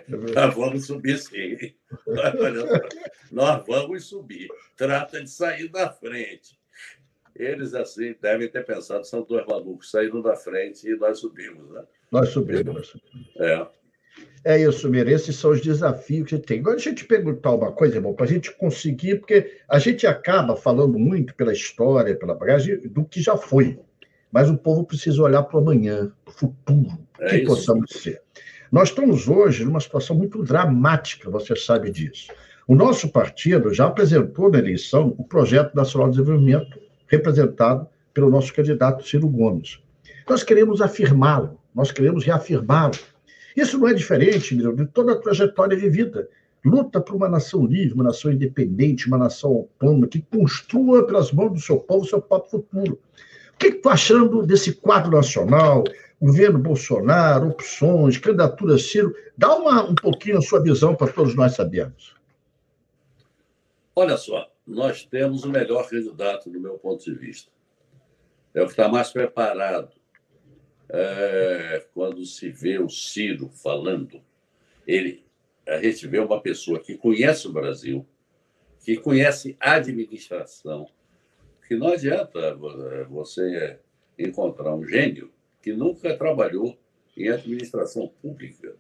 Nós vamos subir sim. Nós vamos subir. Trata de sair da frente. Eles, assim, devem ter pensado, são dois malucos, saíram da frente e nós subimos. Né? Nós subimos. Nós subimos. É. É isso, Mira. Esses são os desafios que a gente tem. Agora, deixa eu te perguntar uma coisa, irmão, para a gente conseguir, porque a gente acaba falando muito pela história, pela bagagem, do que já foi. Mas o povo precisa olhar para o amanhã, para o futuro, é que possamos ser. Nós estamos hoje numa situação muito dramática, você sabe disso. O nosso partido já apresentou na eleição o Projeto Nacional de Desenvolvimento, representado pelo nosso candidato Ciro Gomes. Nós queremos afirmá-lo, nós queremos reafirmá-lo. Isso não é diferente, de toda a trajetória de vida. Luta por uma nação livre, uma nação independente, uma nação autônoma, que construa pelas mãos do seu povo o seu próprio futuro. O que está achando desse quadro nacional? Governo Bolsonaro, opções, candidatura Ciro. Dá uma, um pouquinho a sua visão para todos nós sabermos. Olha só, nós temos o melhor candidato, do meu ponto de vista. É o que está mais preparado. É, quando se vê o Ciro falando, ele, a gente vê uma pessoa que conhece o Brasil, que conhece a administração, que não adianta você encontrar um gênio que nunca trabalhou em administração pública,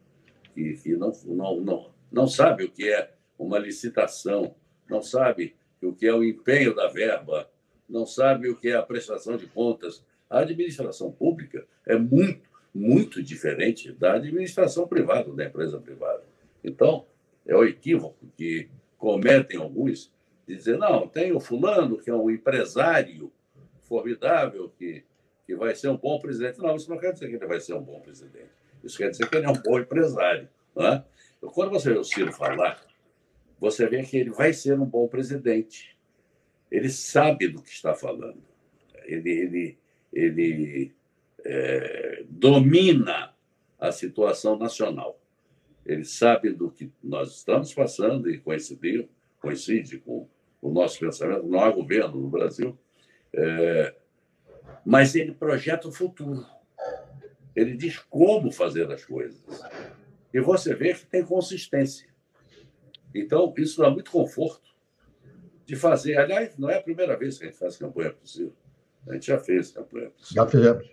que, que não, não, não, não sabe o que é uma licitação, não sabe o que é o empenho da verba, não sabe o que é a prestação de contas. A administração pública é muito, muito diferente da administração privada, da empresa privada. Então, é o equívoco que cometem alguns dizer, não, tem o fulano, que é um empresário formidável, que, que vai ser um bom presidente. Não, isso não quer dizer que ele vai ser um bom presidente. Isso quer dizer que ele é um bom empresário. É? Então, quando você vê o Ciro falar, você vê que ele vai ser um bom presidente. Ele sabe do que está falando. Ele, ele, ele é, domina a situação nacional. Ele sabe do que nós estamos passando e coincide, coincide com o nosso pensamento. Não há governo no Brasil. É, mas ele projeta o futuro. Ele diz como fazer as coisas. E você vê que tem consistência. Então, isso dá muito conforto de fazer. Aliás, não é a primeira vez que a gente faz campanha possível. A gente já fez campanha possível. Já fizemos.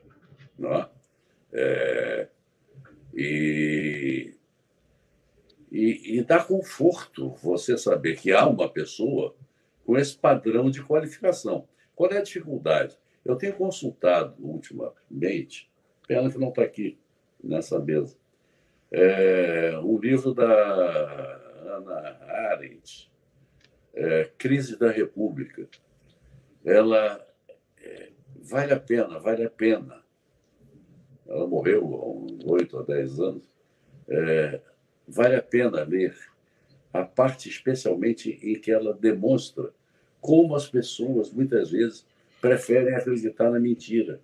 Não é? é e, e, e dá conforto você saber que há uma pessoa com esse padrão de qualificação. Qual é a dificuldade? Eu tenho consultado ultimamente, pena que não está aqui nessa mesa, é, livro da Ana Arendt, é, Crise da República. Ela é, vale a pena, vale a pena. Ela morreu há uns oito a dez anos. É, vale a pena ler a parte, especialmente, em que ela demonstra como as pessoas, muitas vezes, preferem acreditar na mentira.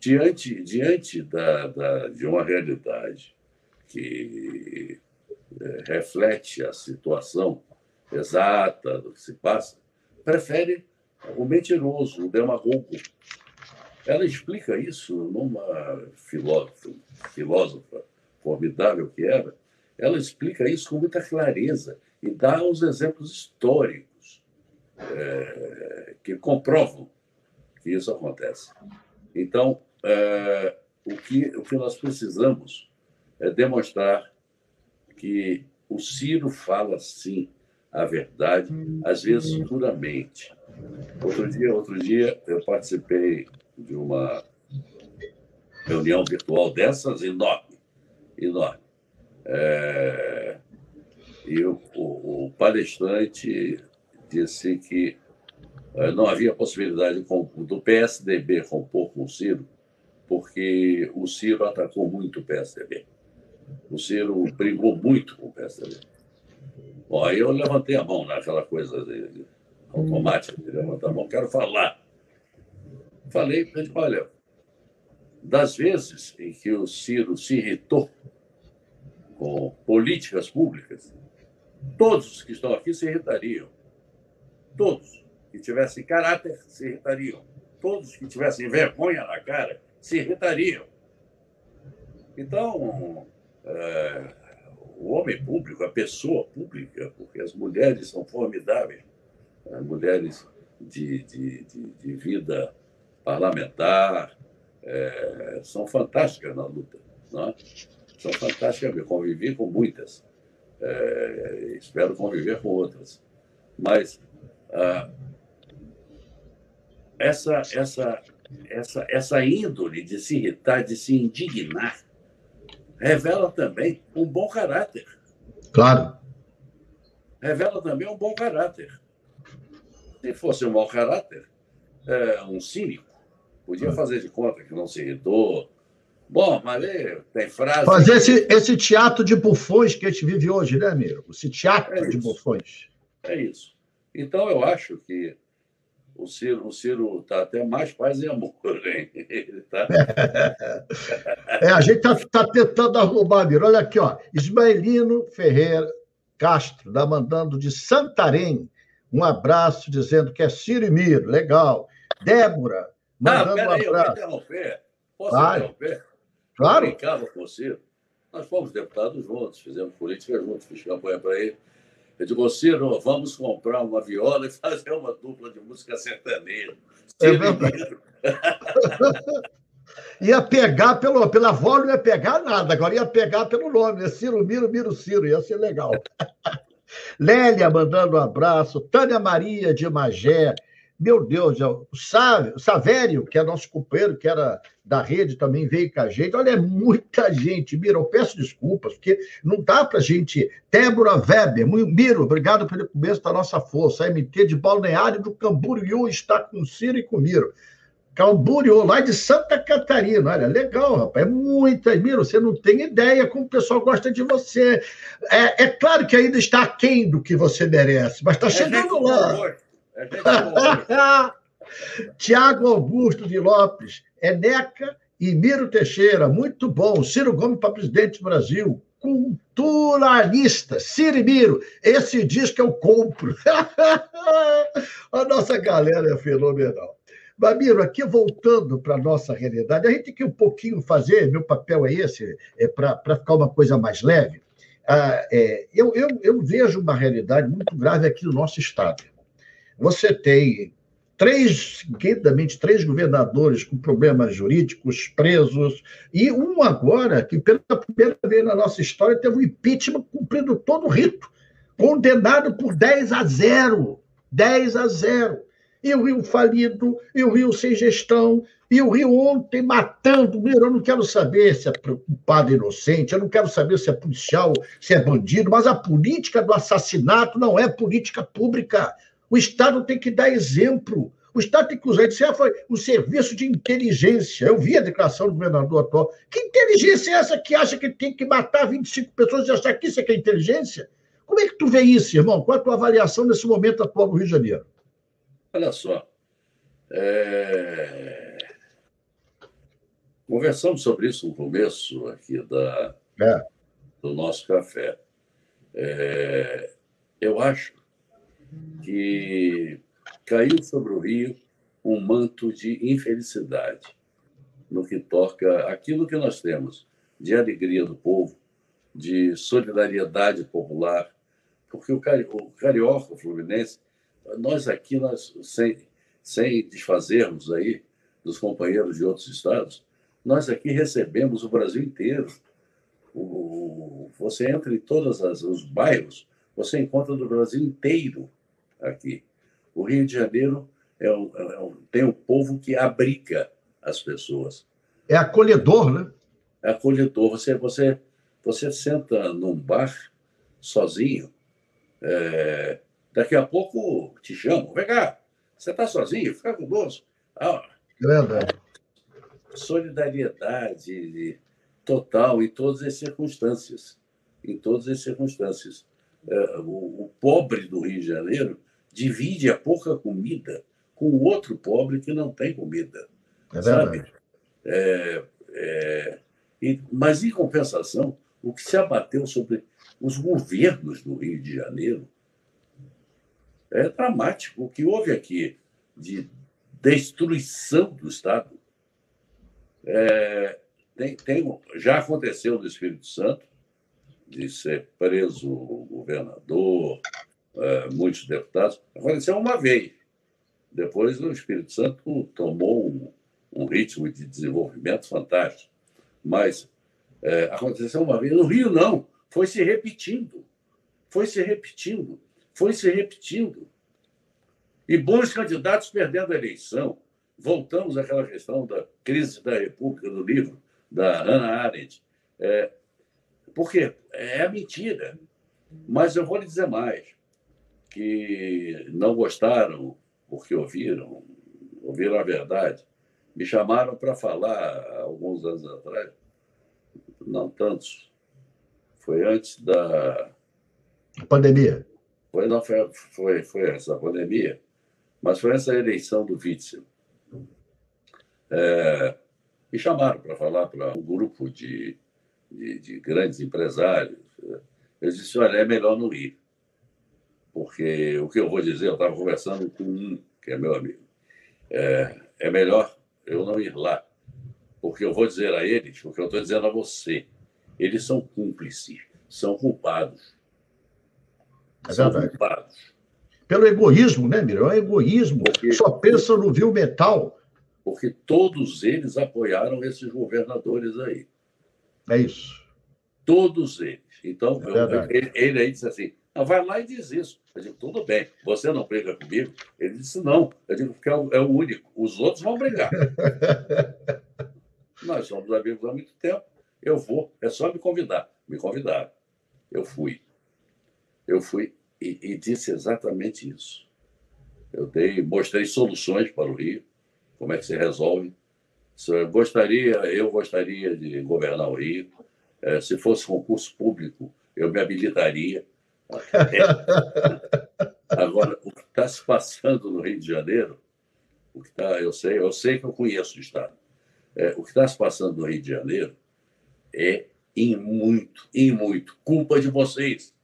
Diante, diante da, da, de uma realidade que é, reflete a situação exata do que se passa, prefere o mentiroso, o demagogo. Ela explica isso numa filósofa, filósofa formidável que era, ela explica isso com muita clareza e dá os exemplos históricos é, que comprovam que isso acontece. Então, é, o, que, o que nós precisamos é demonstrar que o Ciro fala sim a verdade, às vezes duramente. Outro dia, outro dia eu participei de uma reunião virtual dessas enorme, enorme. É, e o, o, o, palestrante disse que é, não havia possibilidade do PSDB compor com o Ciro, porque o Ciro atacou muito o PSDB. O Ciro brigou muito com o PSDB. Bom, aí eu levantei a mão naquela coisa de, automática de levantar a mão. Quero falar. Falei olha, das vezes em que o Ciro se irritou com políticas públicas, todos os que estão aqui se irritariam. Todos que tivessem caráter se irritariam. Todos que tivessem vergonha na cara se irritariam. Então, é, o homem público, a pessoa pública, porque as mulheres são formidáveis, as mulheres de, de, de, de vida parlamentar, é, são fantásticas na luta. Não é? São fantásticas, eu convivi com muitas, é, espero conviver com outras. Mas ah, essa, essa, essa, essa índole de se irritar, de se indignar, revela também um bom caráter. Claro. Revela também um bom caráter. Se fosse um mau caráter, é, um cínico, podia fazer de conta que não se irritou. Bom, mas tem frase. Fazer esse, esse teatro de bufões que a gente vive hoje, né, amigo? Esse teatro é de bufões. É isso. Então, eu acho que o Ciro o Ciro está até mais paz e amor, hein? Ele tá... é, a gente está tá tentando arrumar, Miro. Olha aqui, ó. Ismaelino Ferreira Castro, da mandando de Santarém. Um abraço dizendo que é Ciro e Miro. Legal. Débora, ah, mandando ah, um abraço. Eu vou interromper. Posso Vai. interromper? Claro. Eu brincava com o Ciro. Nós fomos deputados juntos, fizemos política juntos, fiz campanha para ele. Eu digo, Ciro, vamos comprar uma viola e fazer uma dupla de música sertaneja. É verdade. ia pegar pelo, pela voz, não ia pegar nada, agora ia pegar pelo nome, né? Ciro Miro, Miro Ciro, ia ser legal. Lélia mandando um abraço, Tânia Maria de Magé, meu Deus, o Savério, que é nosso companheiro, que era da rede, também veio com a gente. Olha, é muita gente. Miro, eu peço desculpas, porque não dá para gente. Débora Weber, Miro, obrigado pelo começo da nossa força. A MT de Balneário do Camboriú está com Ciro e com Miro. Camboriú, lá de Santa Catarina. Olha, legal, rapaz. É muita. Miro, você não tem ideia como o pessoal gosta de você. É, é claro que ainda está aquém do que você merece, mas está é chegando lá. É Tiago Augusto de Lopes, Eneca e Miro Teixeira, muito bom. Ciro Gomes para presidente do Brasil. Culturalista, Ciro Miro, esse disco eu compro. a nossa galera é fenomenal. Babiro, aqui voltando para a nossa realidade, a gente tem que um pouquinho fazer, meu papel é esse, é para ficar uma coisa mais leve. Ah, é, eu, eu, eu vejo uma realidade muito grave aqui no nosso Estado. Você tem três, seguidamente, três governadores com problemas jurídicos, presos, e um agora que, pela primeira vez na nossa história, teve um impeachment cumprindo todo o rito, condenado por 10 a 0. 10 a 0. E o Rio falido, e o Rio sem gestão, e o Rio ontem matando. Eu não quero saber se é culpado inocente, eu não quero saber se é policial, se é bandido, mas a política do assassinato não é política pública. O Estado tem que dar exemplo. O Estado tem que usar. Isso foi o serviço de inteligência. Eu vi a declaração do governador atual. Que inteligência é essa que acha que tem que matar 25 pessoas e achar que isso é que é inteligência? Como é que tu vê isso, irmão? Qual é a tua avaliação nesse momento atual no Rio de Janeiro? Olha só. É... Conversamos sobre isso no começo aqui da, é. do nosso café. É... Eu acho que caiu sobre o Rio um manto de infelicidade no que toca aquilo que nós temos de alegria do povo, de solidariedade popular, porque o, cari o carioca, o fluminense, nós aqui, nós, sem, sem desfazermos aí dos companheiros de outros estados, nós aqui recebemos o Brasil inteiro. O, você entra em todos os bairros, você encontra do Brasil inteiro aqui. O Rio de Janeiro é um, é um, tem um povo que abriga as pessoas. É acolhedor, né? É acolhedor. Você, você, você senta num bar sozinho, é, daqui a pouco te chamam, vem cá, você está sozinho, fica com doce. Ah, é verdade. Solidariedade total em todas as circunstâncias. Em todas as circunstâncias. É, o, o pobre do Rio de Janeiro divide a pouca comida com o outro pobre que não tem comida. É sabe? É, é, e, mas, em compensação, o que se abateu sobre os governos do Rio de Janeiro é dramático. O que houve aqui de destruição do Estado é, tem, tem, já aconteceu no Espírito Santo, de ser preso o governador, é, muitos deputados. Aconteceu uma vez. Depois o Espírito Santo tomou um, um ritmo de desenvolvimento fantástico. Mas é, aconteceu uma vez. No Rio, não. Foi se repetindo. Foi se repetindo. Foi se repetindo. E bons candidatos perdendo a eleição. Voltamos àquela questão da crise da República, do livro da Hannah Arendt. É, porque é mentira. Mas eu vou lhe dizer mais que não gostaram porque ouviram, ouviram a verdade. Me chamaram para falar alguns anos atrás, não tantos, foi antes da pandemia. Foi, não, foi, foi, foi essa pandemia. Mas foi essa eleição do Witzel. É, me chamaram para falar para um grupo de, de, de, grandes empresários. Eu disse: olha, é melhor não ir. Porque o que eu vou dizer, eu estava conversando com um, que é meu amigo. É, é melhor eu não ir lá. Porque eu vou dizer a eles o que eu estou dizendo a você. Eles são cúmplices, são culpados. É são culpados. Pelo egoísmo, né, Miriam? É egoísmo. Porque... Só pensa no vil metal porque todos eles apoiaram esses governadores aí. É isso. Todos eles. Então, é eu, ele, ele, aí disse assim: vai lá e diz isso. Eu digo, tudo bem, você não briga comigo? Ele disse, não. Eu digo, porque é o, é o único. Os outros vão brigar. Nós somos amigos há muito tempo. Eu vou, é só me convidar. Me convidaram. Eu fui. Eu fui e, e disse exatamente isso. Eu dei, mostrei soluções para o Rio como é que se resolve. Se gostaria, eu gostaria de governar o Rio. É, se fosse concurso público, eu me habilitaria. Agora, o que está se passando no Rio de Janeiro, o que tá, eu sei, eu sei que eu conheço o estado. É, o que está se passando no Rio de Janeiro é em muito, em muito culpa de vocês.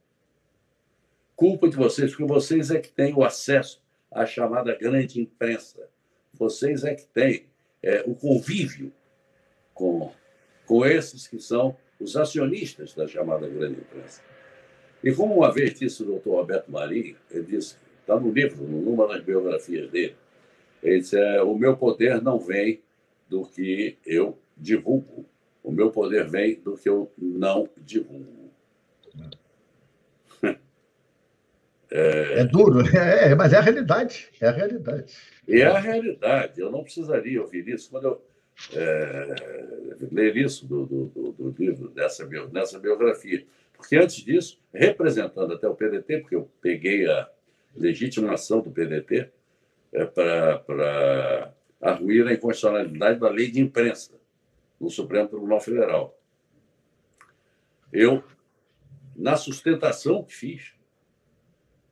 Culpa de vocês, porque vocês é que têm o acesso à chamada grande imprensa vocês é que têm é, o convívio com, com esses que são os acionistas da chamada grande imprensa. E como uma vez disse o doutor Roberto Marinho, ele disse, está no livro, numa das biografias dele, ele disse, é, o meu poder não vem do que eu divulgo, o meu poder vem do que eu não divulgo. É, é duro, é, mas é a realidade, é a realidade. É a realidade. Eu não precisaria ouvir isso quando eu é, ler isso do, do, do, livro, dessa, nessa biografia. Porque antes disso, representando até o PDT, porque eu peguei a legitimação do PDT é, para arruir a inconstitucionalidade da lei de imprensa no Supremo Tribunal Federal. Eu, na sustentação que fiz,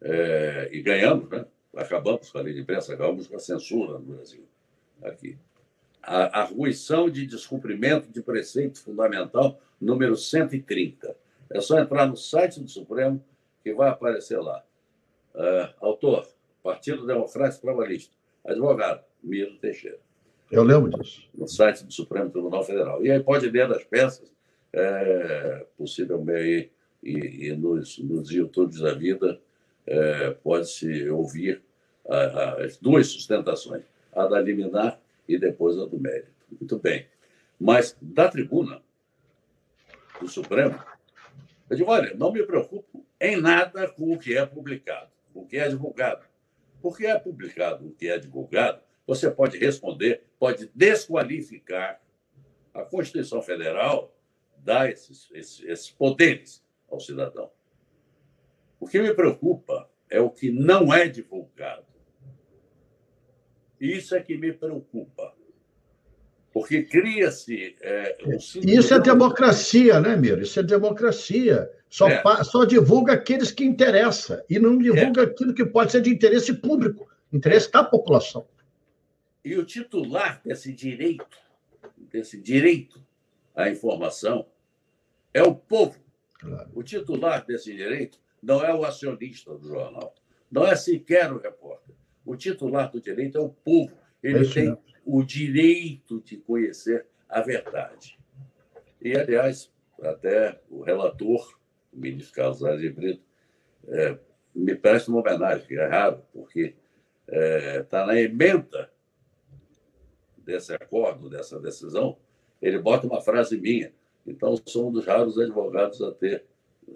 é, e ganhamos, né? acabamos com a lei de imprensa, acabamos com a censura no Brasil. Aqui. A arguição de descumprimento de preceito fundamental número 130. É só entrar no site do Supremo que vai aparecer lá. Uh, autor, Partido Democrático Trabalhista. Advogado, Miro Teixeira. Eu lembro disso. No site do Supremo Tribunal Federal. E aí pode ler das peças, é, possivelmente, e, e nos, nos YouTubes da vida, é, pode-se ouvir a, a, as duas sustentações, a da liminar e depois a do mérito. Muito bem. Mas da tribuna do Supremo, eu digo, olha, não me preocupo em nada com o que é publicado, o que é divulgado. Porque é publicado o que é divulgado, você pode responder, pode desqualificar. A Constituição Federal dá esses, esses, esses poderes ao cidadão. O que me preocupa é o que não é divulgado. Isso é que me preocupa. Porque cria-se. É, um Isso é democracia, né, Miro? Isso é democracia. Só, é. só divulga aqueles que interessa e não divulga é. aquilo que pode ser de interesse público, interesse da população. E o titular desse direito, desse direito à informação, é o povo. Claro. O titular desse direito não é o acionista do jornal, não é sequer o repórter. O titular do direito é o povo. Ele é tem o direito de conhecer a verdade. E, aliás, até o relator, o ministro Carlos Aires Brito, é, me presta uma homenagem, que é raro, porque está é, tá na emenda desse acordo, dessa decisão, ele bota uma frase minha. Então, sou um dos raros advogados a ter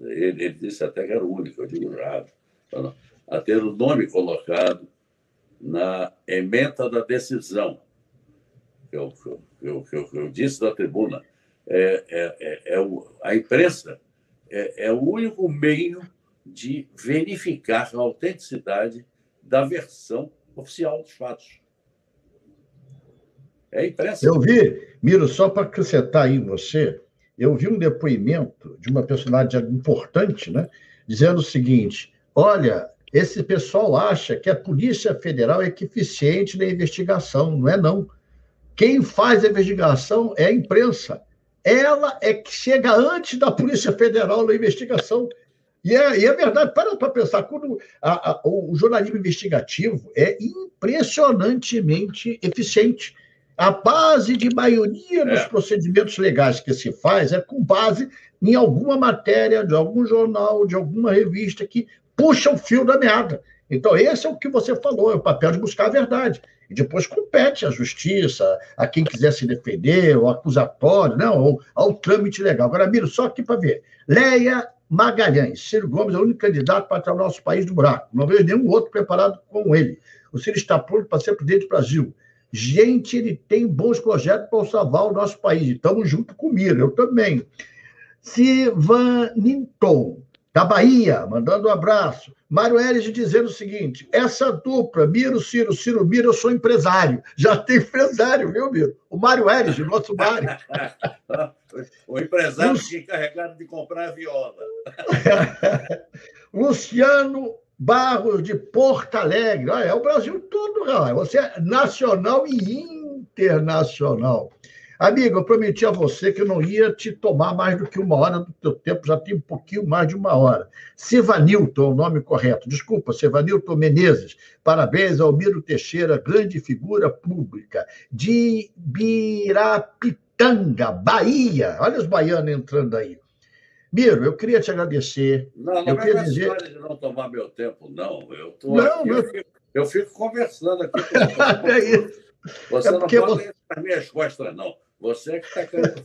ele, ele, disse até que era o único, eu digo errado, a ter o nome colocado na emenda da decisão, que eu, eu, eu, eu disse da tribuna. É, é, é, é o, a imprensa é, é o único meio de verificar a autenticidade da versão oficial dos fatos. É imprensa. Eu vi, Miro, só para acrescentar aí você, eu vi um depoimento de uma personagem importante, né, dizendo o seguinte: olha, esse pessoal acha que a Polícia Federal é eficiente na investigação. Não é, não. Quem faz a investigação é a imprensa. Ela é que chega antes da Polícia Federal na investigação. E é, e é verdade, para para pensar, quando a, a, o jornalismo investigativo é impressionantemente eficiente. A base de maioria dos é. procedimentos legais que se faz é com base em alguma matéria de algum jornal, de alguma revista que puxa o fio da meada. Então, esse é o que você falou, é o papel de buscar a verdade. E depois compete à justiça, a quem quiser se defender, o acusatório, não, ou ao trâmite legal. Agora, Miro, só aqui para ver. Leia Magalhães. Ciro Gomes é o único candidato para tirar o nosso país do buraco. Não vejo nenhum outro preparado com ele. O Ciro está pronto para ser presidente do Brasil. Gente, ele tem bons projetos para salvar o nosso país. Estamos junto com o Miro, eu também. Sivaninton, da Bahia, mandando um abraço. Mário Eres dizendo o seguinte: essa dupla, Miro, Ciro, Ciro, Miro, eu sou empresário. Já tem empresário, viu, Miro? O Mário Eres, o nosso Mário. o empresário Lu... que encarregado de comprar a viola. Luciano Barros, de Porto Alegre. Olha, é o Brasil todo, cara. Você é nacional e internacional. Amigo, eu prometi a você que eu não ia te tomar mais do que uma hora do teu tempo, já tem um pouquinho mais de uma hora. Sivanilton, o nome correto. Desculpa, Sivanilton Menezes. Parabéns ao Miro Teixeira, grande figura pública de Birapitanga, Bahia. Olha os baianos entrando aí. Miro, eu queria te agradecer. Não, não eu é queria dizer... história de não tomar meu tempo, não. Eu, tô não, aqui, eu... Fico, eu fico conversando aqui. é isso. Você é não pode você... as minhas costas, não. Você é que está querendo.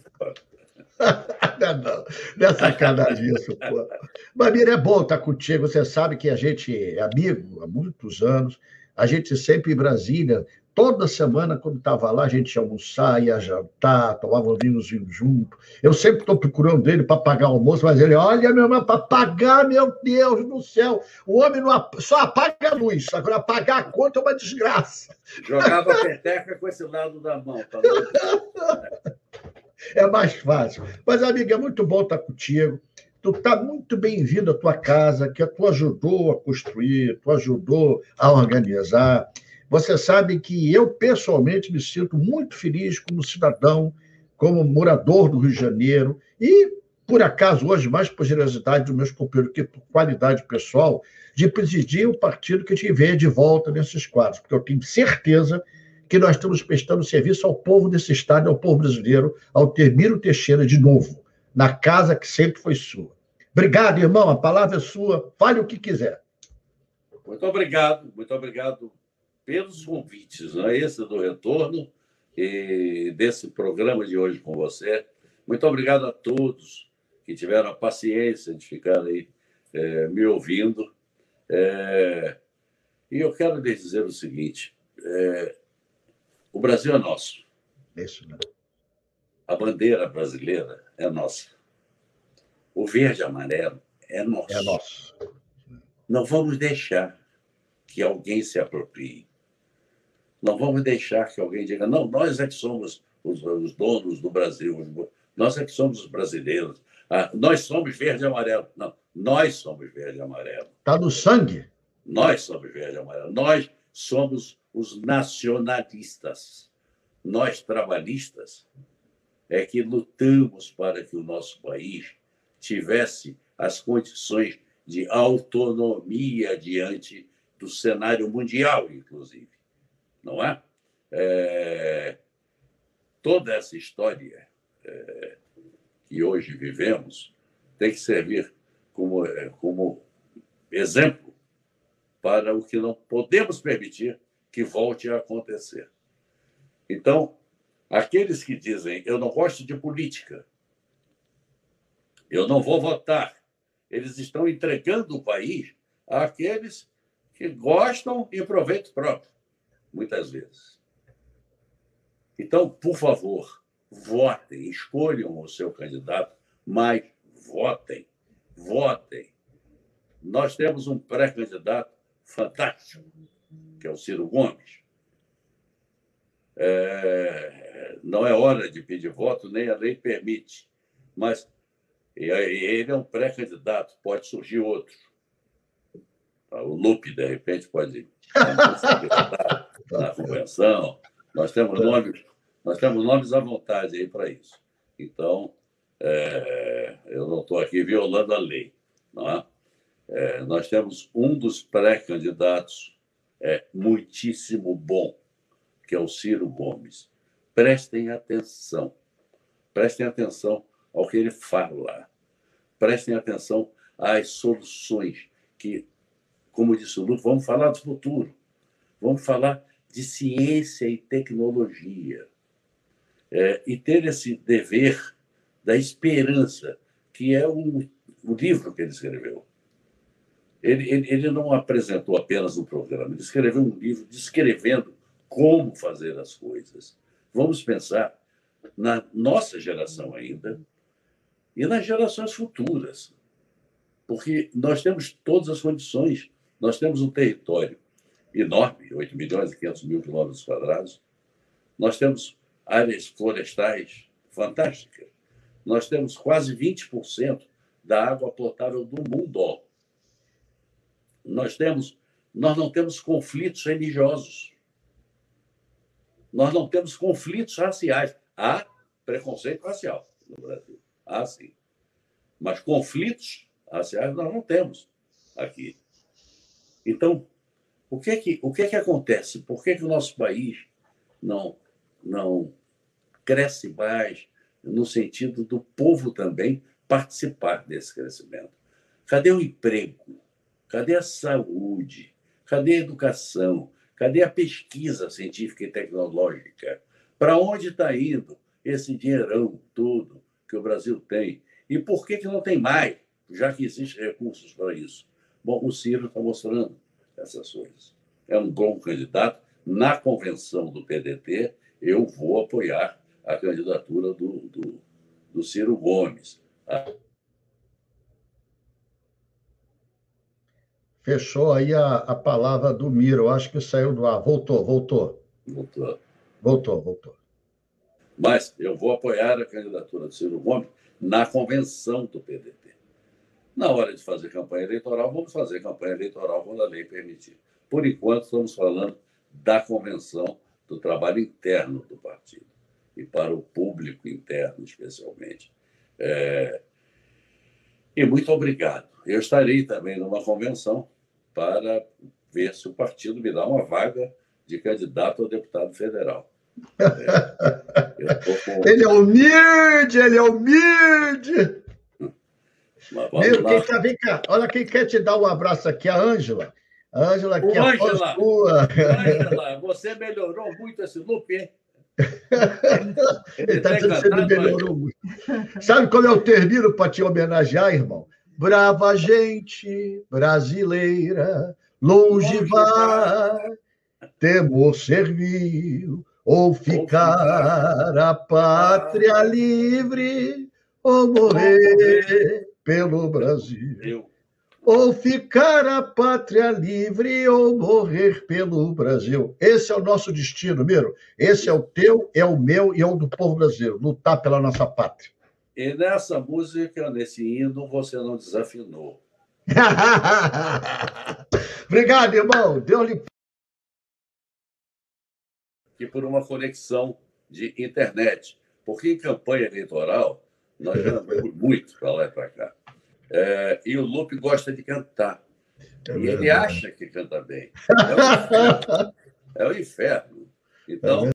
não, não, não é sacanagem isso, pô. Mamira, é bom estar contigo. Você sabe que a gente é amigo há muitos anos. A gente sempre em Brasília, toda semana, quando estava lá, a gente ia almoçar, ia jantar, tomava um vinhozinho junto. Eu sempre estou procurando ele para pagar o almoço, mas ele, olha, meu irmão, para pagar, meu Deus do céu, o homem não, só apaga a luz, agora apagar a conta é uma desgraça. Jogava peteca com esse lado da mão. Tá é mais fácil. Mas, amiga, é muito bom estar contigo. Tu está muito bem-vindo à tua casa, que tu ajudou a construir, tu ajudou a organizar. Você sabe que eu, pessoalmente, me sinto muito feliz como cidadão, como morador do Rio de Janeiro e, por acaso, hoje, mais por generosidade dos meus companheiros que por qualidade pessoal, de presidir o partido que vê de volta nesses quadros, porque eu tenho certeza que nós estamos prestando serviço ao povo desse estado, ao povo brasileiro, ao Termiro Teixeira de novo, na casa que sempre foi sua. Obrigado, irmão, a palavra é sua, fale o que quiser. Muito obrigado, muito obrigado pelos convites, não é esse do retorno e desse programa de hoje com você. Muito obrigado a todos que tiveram a paciência de ficar aí é, me ouvindo. É, e eu quero lhes dizer o seguinte: é, o Brasil é nosso. Isso, né? A bandeira brasileira é nossa. O verde amarelo é nosso. É nosso. Não vamos deixar que alguém se aproprie. Não vamos deixar que alguém diga, não, nós é que somos os, os donos do Brasil, nós é que somos os brasileiros, ah, nós somos verde e amarelo. Não, nós somos verde e amarelo. Está no sangue. Nós somos verde e amarelo. Nós somos os nacionalistas. Nós, trabalhistas, é que lutamos para que o nosso país tivesse as condições de autonomia diante do cenário mundial, inclusive não é? é toda essa história é, que hoje vivemos tem que servir como, é, como exemplo para o que não podemos permitir que volte a acontecer. Então, aqueles que dizem eu não gosto de política, eu não vou votar, eles estão entregando o país àqueles que gostam em proveito próprio muitas vezes. Então, por favor, votem, escolham o seu candidato, mas votem, votem. Nós temos um pré-candidato fantástico, que é o Ciro Gomes. É, não é hora de pedir voto, nem a lei permite, mas ele é um pré-candidato, pode surgir outro. O Lupe, de repente, pode na convenção. Nós temos nomes, nós temos nomes à vontade aí para isso. Então, é, eu não estou aqui violando a lei. Não é? É, nós temos um dos pré-candidatos é, muitíssimo bom, que é o Ciro Gomes. Prestem atenção, prestem atenção ao que ele fala, prestem atenção às soluções que, como disse o Lu, vamos falar do futuro, vamos falar de ciência e tecnologia. É, e ter esse dever da esperança, que é um, o livro que ele escreveu. Ele, ele, ele não apresentou apenas um programa, ele escreveu um livro descrevendo como fazer as coisas. Vamos pensar na nossa geração ainda e nas gerações futuras, porque nós temos todas as condições, nós temos um território enorme, 8 milhões e 500 mil quilômetros quadrados, nós temos áreas florestais fantásticas, nós temos quase 20% da água potável do mundo. Nós temos, nós não temos conflitos religiosos. Nós não temos conflitos raciais. Há preconceito racial no Brasil. Há sim. Mas conflitos raciais nós não temos aqui. Então, o que é que, o que, é que acontece? Por que, que o nosso país não, não cresce mais, no sentido do povo também participar desse crescimento. Cadê o emprego? Cadê a saúde? Cadê a educação? Cadê a pesquisa científica e tecnológica? Para onde está indo esse dinheirão todo que o Brasil tem? E por que, que não tem mais, já que existem recursos para isso? Bom, o Ciro está mostrando essas coisas. É um bom candidato. Na convenção do PDT, eu vou apoiar a candidatura do, do, do Ciro Gomes. Fechou aí a, a palavra do Miro. Acho que saiu do ar. Voltou, voltou. Voltou. Voltou, voltou. Mas eu vou apoiar a candidatura do Ciro Gomes na convenção do PDT. Na hora de fazer campanha eleitoral, vamos fazer campanha eleitoral quando a lei permitir. Por enquanto, estamos falando da convenção, do trabalho interno do partido e para o público interno, especialmente. É... E muito obrigado. Eu estarei também numa convenção para ver se o partido me dá uma vaga de candidato a deputado federal. É, com... Ele é humilde, ele é humilde. Meu, quem tá, vem cá, olha quem quer te dar um abraço aqui, a Ângela. Ângela aqui, Ô, Ângela, Ângela, você melhorou muito esse loop, hein? Ele está dizendo que você melhorou muito. Sabe como eu termino para te homenagear, irmão? Brava gente brasileira, longe vai, temor servil, ou ficar a pátria livre, ou morrer pelo Brasil ou ficar a pátria livre ou morrer pelo Brasil. Esse é o nosso destino, Miro. Esse é o teu, é o meu e é o do povo brasileiro, lutar pela nossa pátria. E nessa música, nesse hino, você não desafinou. Obrigado, irmão. Deus-lhe. Que por uma conexão de internet. Porque em campanha eleitoral, nós já andamos muito para lá e para cá. É, e o Lupe gosta de cantar. É e ele acha que canta bem. É o inferno. É o inferno. Então.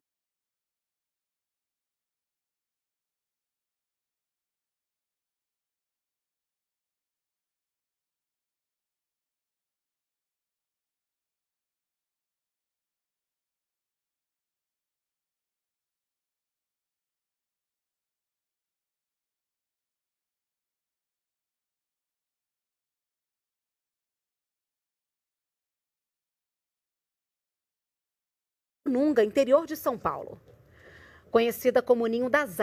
Nunga, interior de São Paulo. Conhecida como Ninho das